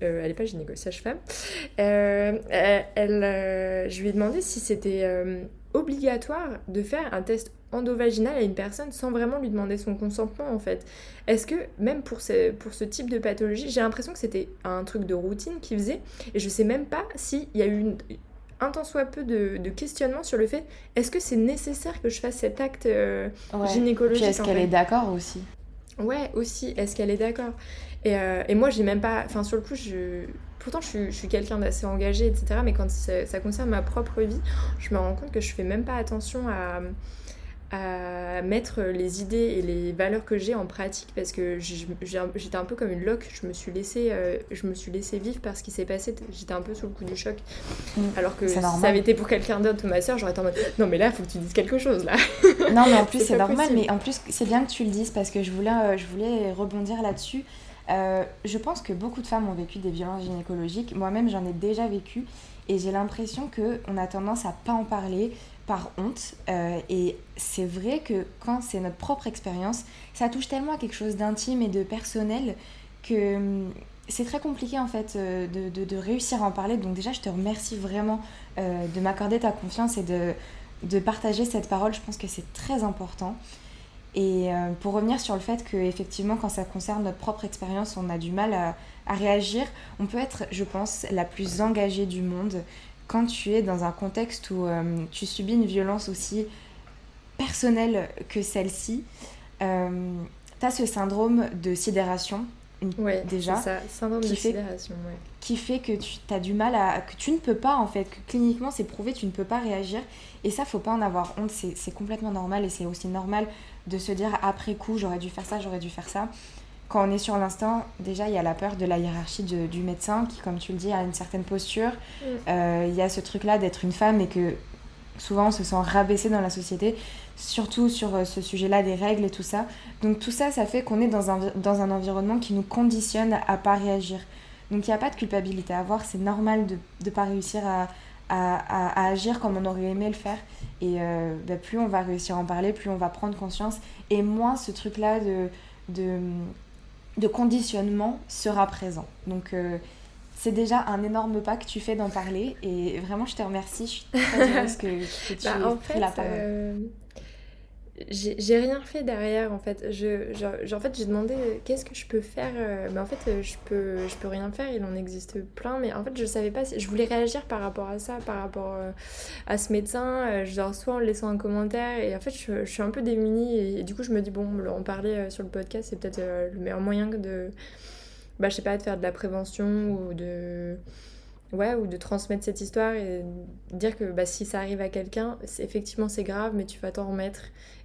elle n'est pas gynéco, sage-femme, elle, je lui ai demandé si c'était obligatoire de faire un test endovaginal à une personne sans vraiment lui demander son consentement en fait. Est-ce que même pour ce, pour ce type de pathologie, j'ai l'impression que c'était un truc de routine qu'il faisait et je sais même pas s'il y a eu une, un tant soit peu de, de questionnement sur le fait est-ce que c'est nécessaire que je fasse cet acte euh, gynécologique Est-ce qu'elle est d'accord aussi? Ouais, aussi, est-ce qu'elle est d'accord? Et, euh, et, moi, j'ai même pas. Enfin, sur le coup, je, pourtant je suis, quelqu'un d'assez engagé, etc. Mais quand ça, concerne ma propre vie, je me rends compte que je fais même pas attention à, à mettre les idées et les valeurs que j'ai en pratique parce que j'étais un peu comme une loque. Je me suis laissée, euh, je me suis laissée vivre par ce qui s'est passé. J'étais un peu sous le coup du choc. Mm. Alors que si ça avait été pour quelqu'un d'autre ou ma soeur, j'aurais été en mode non mais là, il faut que tu dises quelque chose là. non mais en plus <laughs> c'est normal. Mais en plus c'est bien que tu le dises parce que je voulais, euh, je voulais rebondir là-dessus. Euh, je pense que beaucoup de femmes ont vécu des violences gynécologiques. Moi-même, j'en ai déjà vécu. Et j'ai l'impression qu'on a tendance à pas en parler par honte. Euh, et c'est vrai que quand c'est notre propre expérience, ça touche tellement à quelque chose d'intime et de personnel que hum, c'est très compliqué en fait euh, de, réussir à en parler. Donc déjà, je te remercie vraiment de m'accorder ta confiance et de partager cette parole. Je pense que c'est très important. Et euh, pour revenir sur le fait que effectivement quand ça concerne notre propre expérience, on a du mal à, réagir, on peut être, je pense, la plus engagée du monde quand tu es dans un contexte où euh, tu subis une violence aussi personnelle que celle-ci. Euh, tu as ce syndrome de sidération ouais, déjà ça, syndrome qui de fait, sidération, ouais. qui fait que tu as du mal à que tu ne peux pas en fait que cliniquement c'est prouvé tu ne peux pas réagir et ça faut pas en avoir honte c'est complètement normal et c'est aussi normal de se dire après coup j'aurais dû faire ça, j'aurais dû faire ça. Quand on est sur l'instant, déjà il y a la peur de la hiérarchie du médecin qui, comme tu le dis, a une certaine posture. Mm. Euh, il y a ce truc-là d'être une femme et que souvent on se sent rabaissé dans la société, surtout sur euh, ce sujet-là des règles et tout ça. Donc tout ça, ça fait qu'on est dans un, dans un environnement qui nous conditionne à pas réagir. Donc il n'y a pas de culpabilité à avoir, c'est normal de ne pas réussir à, à, agir comme on aurait aimé le faire. Et euh, bah, plus on va réussir à en parler, plus on va prendre conscience. Et moins ce truc-là de, de, de, conditionnement sera présent. Donc euh, c'est déjà un énorme pas que tu fais d'en parler. Et vraiment, je te remercie. Je suis très heureuse que, tu <laughs> bah, aies pris la parole. J'ai rien fait derrière en fait. Je, en fait, j'ai demandé euh, qu'est-ce que je peux faire. Euh, mais en fait, euh, je peux, je peux rien faire. Il en existe plein. Mais en fait, je savais pas si je voulais réagir par rapport à ça, par rapport à ce médecin. genre, soit en laissant un commentaire. Et en fait, je, suis un peu démunie. Et, du coup, je me dis, bon, en parler sur le podcast, c'est peut-être le meilleur moyen de. Bah, je sais pas, de faire de la prévention ou de ouais, ou de transmettre cette histoire et dire que bah, si ça arrive à quelqu'un, effectivement c'est grave, mais tu vas t'en remettre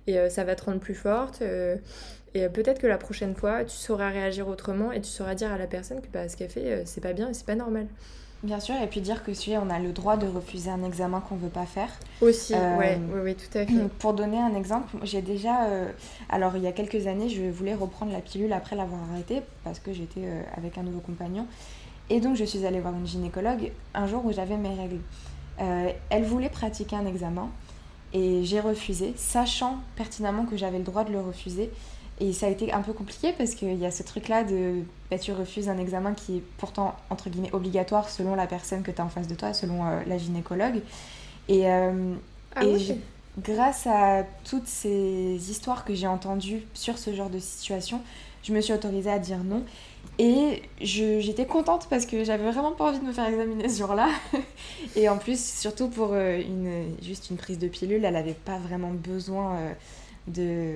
et euh, ça va te rendre plus forte. Euh, et peut-être que la prochaine fois, tu sauras réagir autrement et tu sauras dire à la personne que bah, ce qu'elle fait, euh, c'est pas bien et c'est pas normal. Bien sûr, et puis dire que si on a le droit de refuser un examen qu'on veut pas faire. Aussi, ouais, oui, oui, tout à fait. Pour donner un exemple, j'ai déjà, alors il y a quelques années, je voulais reprendre la pilule après l'avoir arrêtée parce que j'étais avec un nouveau compagnon. Et donc je suis allée voir une gynécologue un jour où j'avais mes règles. elle voulait pratiquer un examen et j'ai refusé, sachant pertinemment que j'avais le droit de le refuser. Et ça a été un peu compliqué parce qu'il y a ce truc-là de bah, tu refuses un examen qui est pourtant entre guillemets obligatoire selon la personne que tu as en face de toi, selon euh, la gynécologue. Et, euh, ah grâce à toutes ces histoires que j'ai entendues sur ce genre de situation, je me suis autorisée à dire non. Et j'étais contente parce que j'avais vraiment pas envie de me faire examiner ce jour-là. <laughs> et en plus, surtout pour euh, une, juste une prise de pilule, elle n'avait pas vraiment besoin euh, de,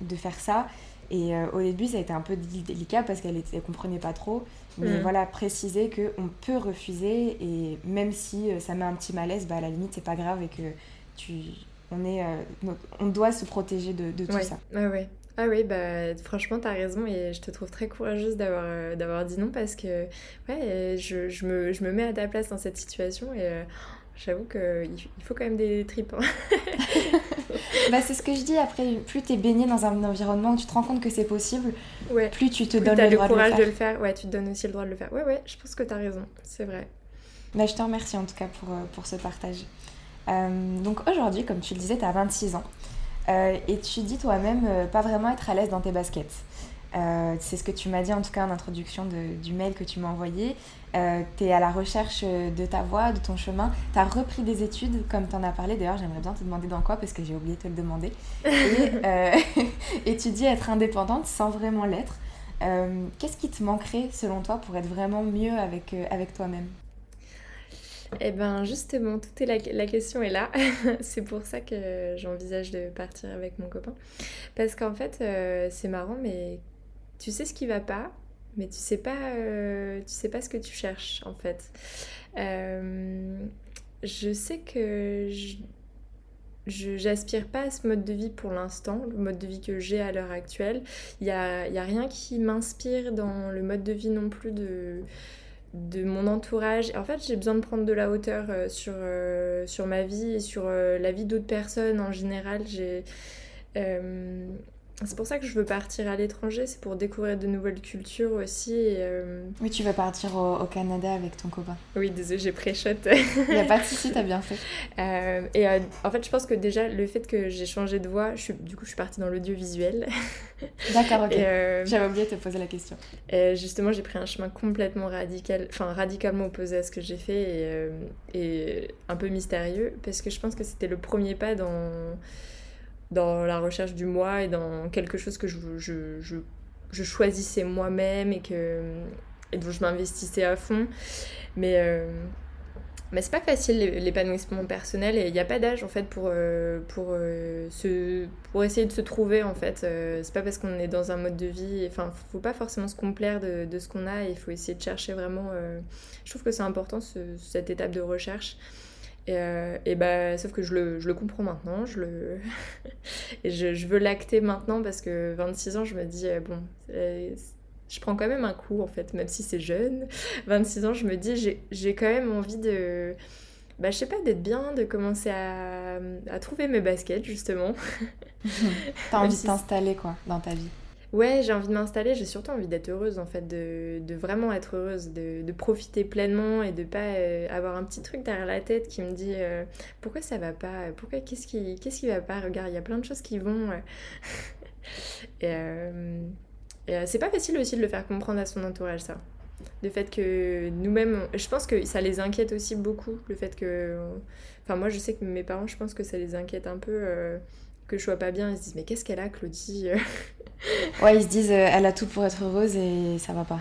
de faire ça. Et euh, au début, ça a été un peu délicat parce qu'elle ne comprenait pas trop. Mais mm. voilà, préciser qu'on peut refuser et même si ça met un petit malaise, bah, à la limite, c'est pas grave et que tu, on, est, on doit se protéger de, de tout ça. Ouais, ouais. Ah oui, bah, franchement, t'as raison et je te trouve très courageuse d'avoir, euh, d'avoir dit non parce que ouais, je, je, me, je, me, mets à ta place dans cette situation et euh, j'avoue qu'il il faut quand même des tripes. Hein. <laughs> bah, c'est ce que je dis après, plus t'es baigné dans un environnement où tu te rends compte que c'est possible, ouais. plus tu te donnes le, droit courage de le, faire. Ouais, tu te donnes aussi le droit de le faire. Ouais, ouais, je pense que t'as raison, c'est vrai. Bah, je te remercie en tout cas pour, euh, pour ce partage. donc aujourd'hui, comme tu le disais, t'as 26 ans. Euh, et tu dis toi-même euh, pas vraiment être à l'aise dans tes baskets. Euh, c'est ce que tu m'as dit en tout cas en introduction du mail que tu m'as envoyé. tu es à la recherche de ta voie, de ton chemin. Tu as repris des études comme tu en as parlé. D'ailleurs, j'aimerais bien te demander dans quoi parce que j'ai oublié de te le demander. Et, <laughs> <laughs> tu dis être indépendante sans vraiment l'être. Qu'est-ce qui te manquerait selon toi pour être vraiment mieux avec, avec toi-même? Eh bien, justement, toute est la, question est là. <laughs> c'est pour ça que j'envisage de partir avec mon copain. Parce qu'en fait, euh, c'est marrant, mais tu sais ce qui va pas, mais tu sais pas, euh, tu sais pas ce que tu cherches, en fait. Euh, je sais que je j'aspire pas à ce mode de vie pour l'instant, le mode de vie que j'ai à l'heure actuelle. Il n'y a, y a rien qui m'inspire dans le mode de vie non plus de de mon entourage. En fait, j'ai besoin de prendre de la hauteur euh, sur, euh, sur ma vie et sur euh, la vie d'autres personnes en général. J'ai c'est pour ça que je veux partir à l'étranger, c'est pour découvrir de nouvelles cultures aussi. Euh, oui, tu veux partir au, Canada avec ton copain. Oui, désolé, j'ai pré-shot. Il n'y a pas de souci, t'as bien fait. <laughs> Euh, et euh, en fait, je pense que déjà, le fait que j'ai changé de voix, je suis, du coup, je suis partie dans l'audiovisuel. <laughs> D'accord, ok. J'avais oublié de te poser la question. Et justement, j'ai pris un chemin complètement radical, enfin radicalement opposé à ce que j'ai fait et, et un peu mystérieux, parce que je pense que c'était le premier pas dans dans la recherche du moi et dans quelque chose que je, je, je, choisissais moi-même et, que, et dont je m'investissais à fond. Mais, euh, mais c'est pas facile l'épanouissement personnel et il n'y a pas d'âge en fait pour, euh, pour, euh, se, pour essayer de se trouver en fait. c'est pas parce qu'on est dans un mode de vie, enfin faut pas forcément se complaire de, de ce qu'on a, il faut essayer de chercher vraiment. je trouve que c'est important cette étape de recherche. Et, euh, et, bah, sauf que je le, je le comprends maintenant, je, le <laughs> et je, je, veux l'acter maintenant parce que 26 ans, je me dis, euh, bon, je prends quand même un coup en fait, même si c'est jeune. 26 ans, je me dis, j'ai quand même envie de, bah, je sais pas, d'être bien, de commencer à, à, trouver mes baskets justement. <laughs> T'as envie de t'installer quoi dans ta vie Ouais, j'ai envie de m'installer, j'ai surtout envie d'être heureuse en fait, de, de vraiment être heureuse, de, de, profiter pleinement et de pas euh, avoir un petit truc derrière la tête qui me dit euh, pourquoi ça va pas, pourquoi qu'est-ce qui, qu'est-ce qui va pas, regarde, il y a plein de choses qui vont. <laughs> et, euh, et c'est pas facile aussi de le faire comprendre à son entourage ça. Le fait que nous-mêmes, je pense que ça les inquiète aussi beaucoup, le fait que... Enfin moi je sais que mes parents, je pense que ça les inquiète un peu que je sois pas bien, ils se disent mais qu'est-ce qu'elle a Claudie? <laughs> Ouais, ils se disent euh, elle a tout pour être heureuse et ça va pas.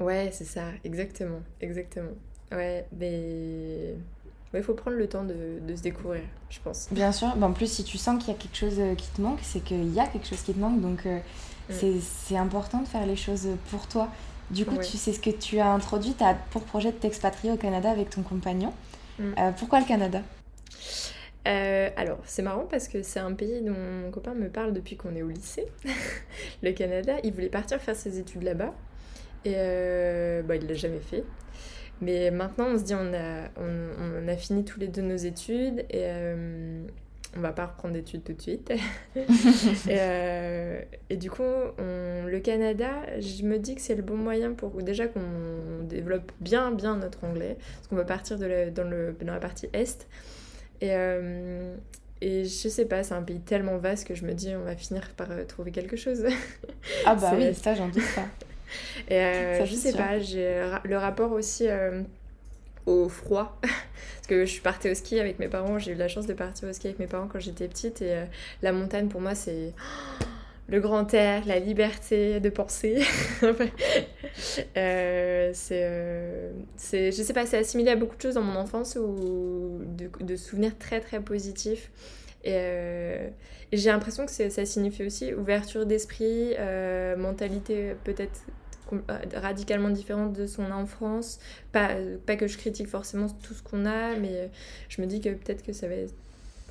Ouais, c'est ça, exactement, exactement. Ouais, mais il faut prendre le temps de, de, se découvrir, je pense. Bien sûr, en plus si tu sens qu'il y a quelque chose euh, qui te manque, c'est qu'il y a quelque chose qui te manque, donc euh, mm. c'est important de faire les choses pour toi. Du coup, tu sais ce que tu as introduit, tu as pour projet de t'expatrier au Canada avec ton compagnon. Mm. pourquoi le Canada? Euh, alors, c'est marrant parce que c'est un pays dont mon copain me parle depuis qu'on est au lycée, <laughs> le Canada. Il voulait partir faire ses études là-bas et euh, bah, il l'a jamais fait. Mais maintenant, on se dit, on a, on, a fini tous les deux nos études et euh, on va pas reprendre d'études tout de suite. <laughs> et, et, du coup, le Canada, je me dis que c'est le bon moyen pour déjà qu'on développe bien, bien notre anglais. Parce qu'on va partir de dans, le, dans la partie Est. Et, euh, et je sais pas, c'est un pays tellement vaste que je me dis on va finir par euh, trouver quelque chose. ah bah <laughs> oui, ça j'en doute pas. <laughs> Et euh, je sais pas, j'ai le rapport aussi au froid. <laughs> Parce que je suis partie au ski avec mes parents, j'ai eu la chance de partir au ski avec mes parents quand j'étais petite et la montagne pour moi c'est le grand air, la liberté de penser. <laughs> euh, c'est, euh, c'est, je sais pas, c'est assimilé à beaucoup de choses dans mon enfance ou de, souvenirs très très positifs. Et, euh, j'ai l'impression que ça signifie aussi ouverture d'esprit, euh, mentalité peut-être radicalement différente de son enfance. Pas, pas que je critique forcément tout ce qu'on a, mais je me dis que peut-être que ça va être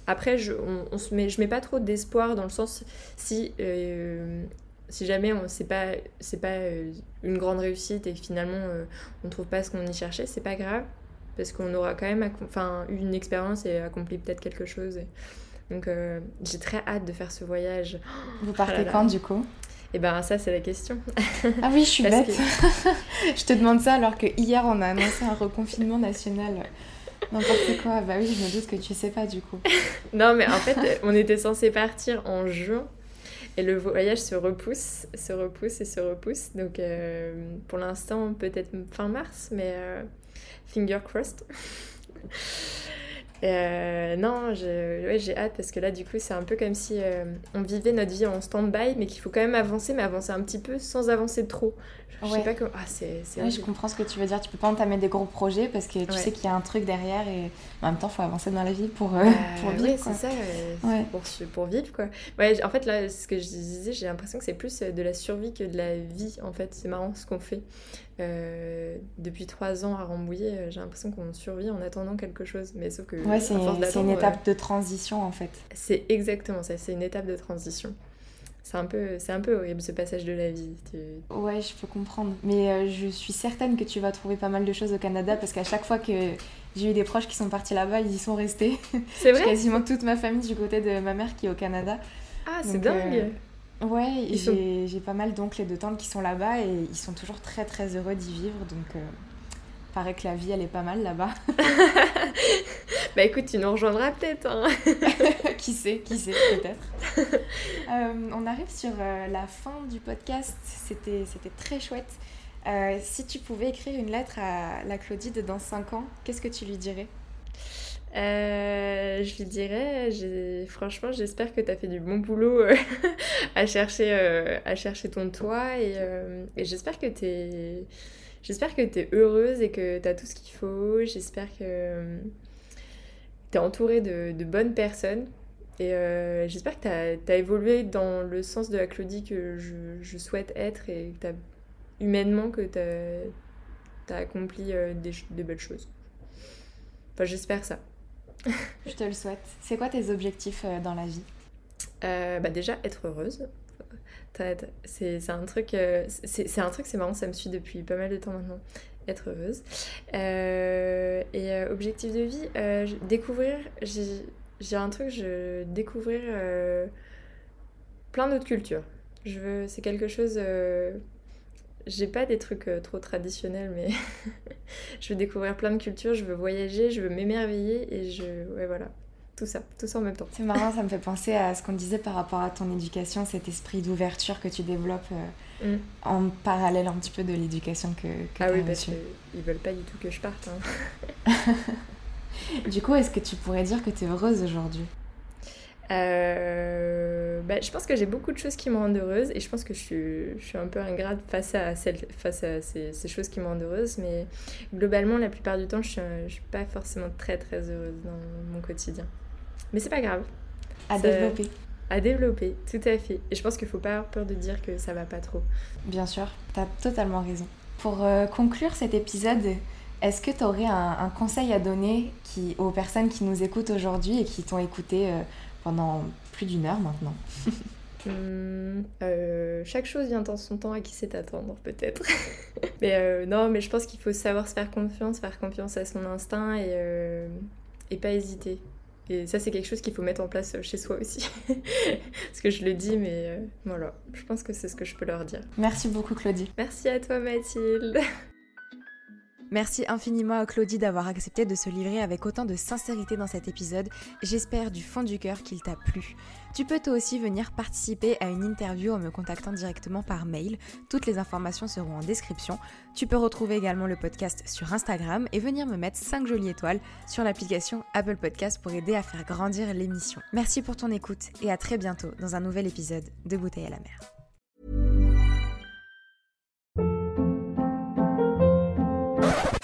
après, je, on, se met, je mets pas trop d'espoir dans le sens si, euh, si jamais c'est pas, c'est pas euh, une grande réussite et finalement euh, on trouve pas ce qu'on y cherchait, c'est pas grave parce qu'on aura quand même enfin, eu une expérience et accompli peut-être quelque chose. Donc j'ai très hâte de faire ce voyage. Vous partez quand du coup? Et eh ben ça c'est la question. Ah oui, je suis bête. <laughs> je te demande ça alors que hier on a annoncé un reconfinement national N'importe quoi, bah oui, je me doute que tu sais pas du coup. <laughs> non, mais en fait, on était censé partir en juin et le voyage se repousse, se repousse et se repousse. Donc euh, pour l'instant, peut-être fin mars, mais euh, finger crossed. Euh, non, j'ai hâte parce que là, du coup, c'est un peu comme si on vivait notre vie en stand-by, mais qu'il faut quand même avancer, mais avancer un petit peu sans avancer trop. Je sais pas comment. Ah, c'est. je comprends ce que tu veux dire. Tu peux pas entamer des gros projets parce que tu sais qu'il y a un truc derrière et en même temps, il faut avancer dans la vie pour, euh, <laughs> pour vivre. c'est ça, pour, pour, vivre quoi. Ouais, en fait, là, ce que je disais, j'ai l'impression que c'est plus de la survie que de la vie. En fait, c'est marrant ce qu'on fait. Euh, depuis trois ans à Rambouillet, euh, j'ai l'impression qu'on survit en attendant quelque chose. Mais sauf que. Ouais, c'est une étape de transition en fait. C'est exactement ça, c'est une étape de transition c'est un peu c'est un peu horrible ce passage de la vie ouais je peux comprendre mais euh, je suis certaine que tu vas trouver pas mal de choses au Canada parce qu'à chaque fois que j'ai eu des proches qui sont partis là-bas ils y sont restés c'est <laughs> vrai? quasiment toute ma famille du côté de ma mère qui est au Canada ah c'est dingue euh, ouais j'ai pas mal d'oncles et de tantes qui sont là-bas et ils sont toujours très très heureux d'y vivre donc euh, paraît que la vie, elle est pas mal là-bas. <laughs> bah écoute, tu nous rejoindras peut-être. Hein. <laughs> qui sait, qui sait, peut-être. <laughs> Euh, on arrive sur euh, la fin du podcast. C'était, c'était très chouette. Si tu pouvais écrire une lettre à la Claudie de dans 5 ans, qu'est-ce que tu lui dirais? Je lui dirais, franchement, j'espère que tu as fait du bon boulot <laughs> à, chercher, à chercher ton toit et, et j'espère que tu es J'espère que tu es heureuse et que tu as tout ce qu'il faut. J'espère que euh, tu es entourée de, de, bonnes personnes. Et euh, j'espère que tu as, évolué dans le sens de la Claudie que je, je souhaite être et que humainement que tu as, accompli euh, des, des, belles choses. Enfin, j'espère ça. <laughs> je te le souhaite. C'est quoi tes objectifs dans la vie? Bah Déjà, être heureuse. C'est un truc, euh, c'est un truc, c'est marrant, ça me suit depuis pas mal de temps maintenant. Être heureuse. Euh, et euh, objectif de vie, découvrir, j'ai un truc, je découvrir plein d'autres cultures. Je veux, c'est quelque chose. J'ai pas des trucs euh, trop traditionnels, mais <laughs> je veux découvrir plein de cultures, je veux voyager, je veux m'émerveiller et je. Ouais, voilà. Tout ça, tout ça en même temps. C'est marrant, ça me fait penser à ce qu'on disait par rapport à ton éducation, cet esprit d'ouverture que tu développes euh, Mm. en parallèle un petit peu de l'éducation que, que Ah oui, parce qu'ils veulent pas du tout que je parte. hein. <laughs> Du coup, est-ce que tu pourrais dire que tu es heureuse aujourd'hui? Euh, bah, je pense que j'ai beaucoup de choses qui me rendent heureuse et je pense que je suis, je suis un peu ingrate face à, celles, face à ces, ces choses qui me rendent heureuse, mais globalement, la plupart du temps, je suis, je suis pas forcément très très heureuse dans mon quotidien. Mais c'est pas grave, À Ça- développer à développer, tout à fait. Et je pense qu'il faut pas avoir peur de dire que ça va pas trop. Bien sûr, tu as totalement raison. Pour euh, conclure cet épisode, est-ce que tu aurais un, un conseil à donner qui, aux personnes qui nous écoutent aujourd'hui et qui t'ont écouté euh, pendant plus d'une heure maintenant Hum, <laughs> euh, chaque chose vient en son temps à qui sait attendre, peut-être. <laughs> mais euh, non, mais je pense qu'il faut savoir se faire confiance, faire confiance à son instinct et, euh, et pas hésiter. Et ça, c'est quelque chose qu'il faut mettre en place chez soi aussi. <laughs> Parce que je le dis, mais voilà, je pense que c'est ce que je peux leur dire. Merci beaucoup Claudie. Merci à toi, Mathilde. Merci infiniment à Claudie d'avoir accepté de se livrer avec autant de sincérité dans cet épisode. J'espère du fond du cœur qu'il t'a plu. Tu peux toi aussi venir participer à une interview en me contactant directement par mail. Toutes les informations seront en description. Tu peux retrouver également le podcast sur Instagram et venir me mettre 5 jolies étoiles sur l'application Apple Podcast pour aider à faire grandir l'émission. Merci pour ton écoute et à très bientôt dans un nouvel épisode de Bouteille à la mer.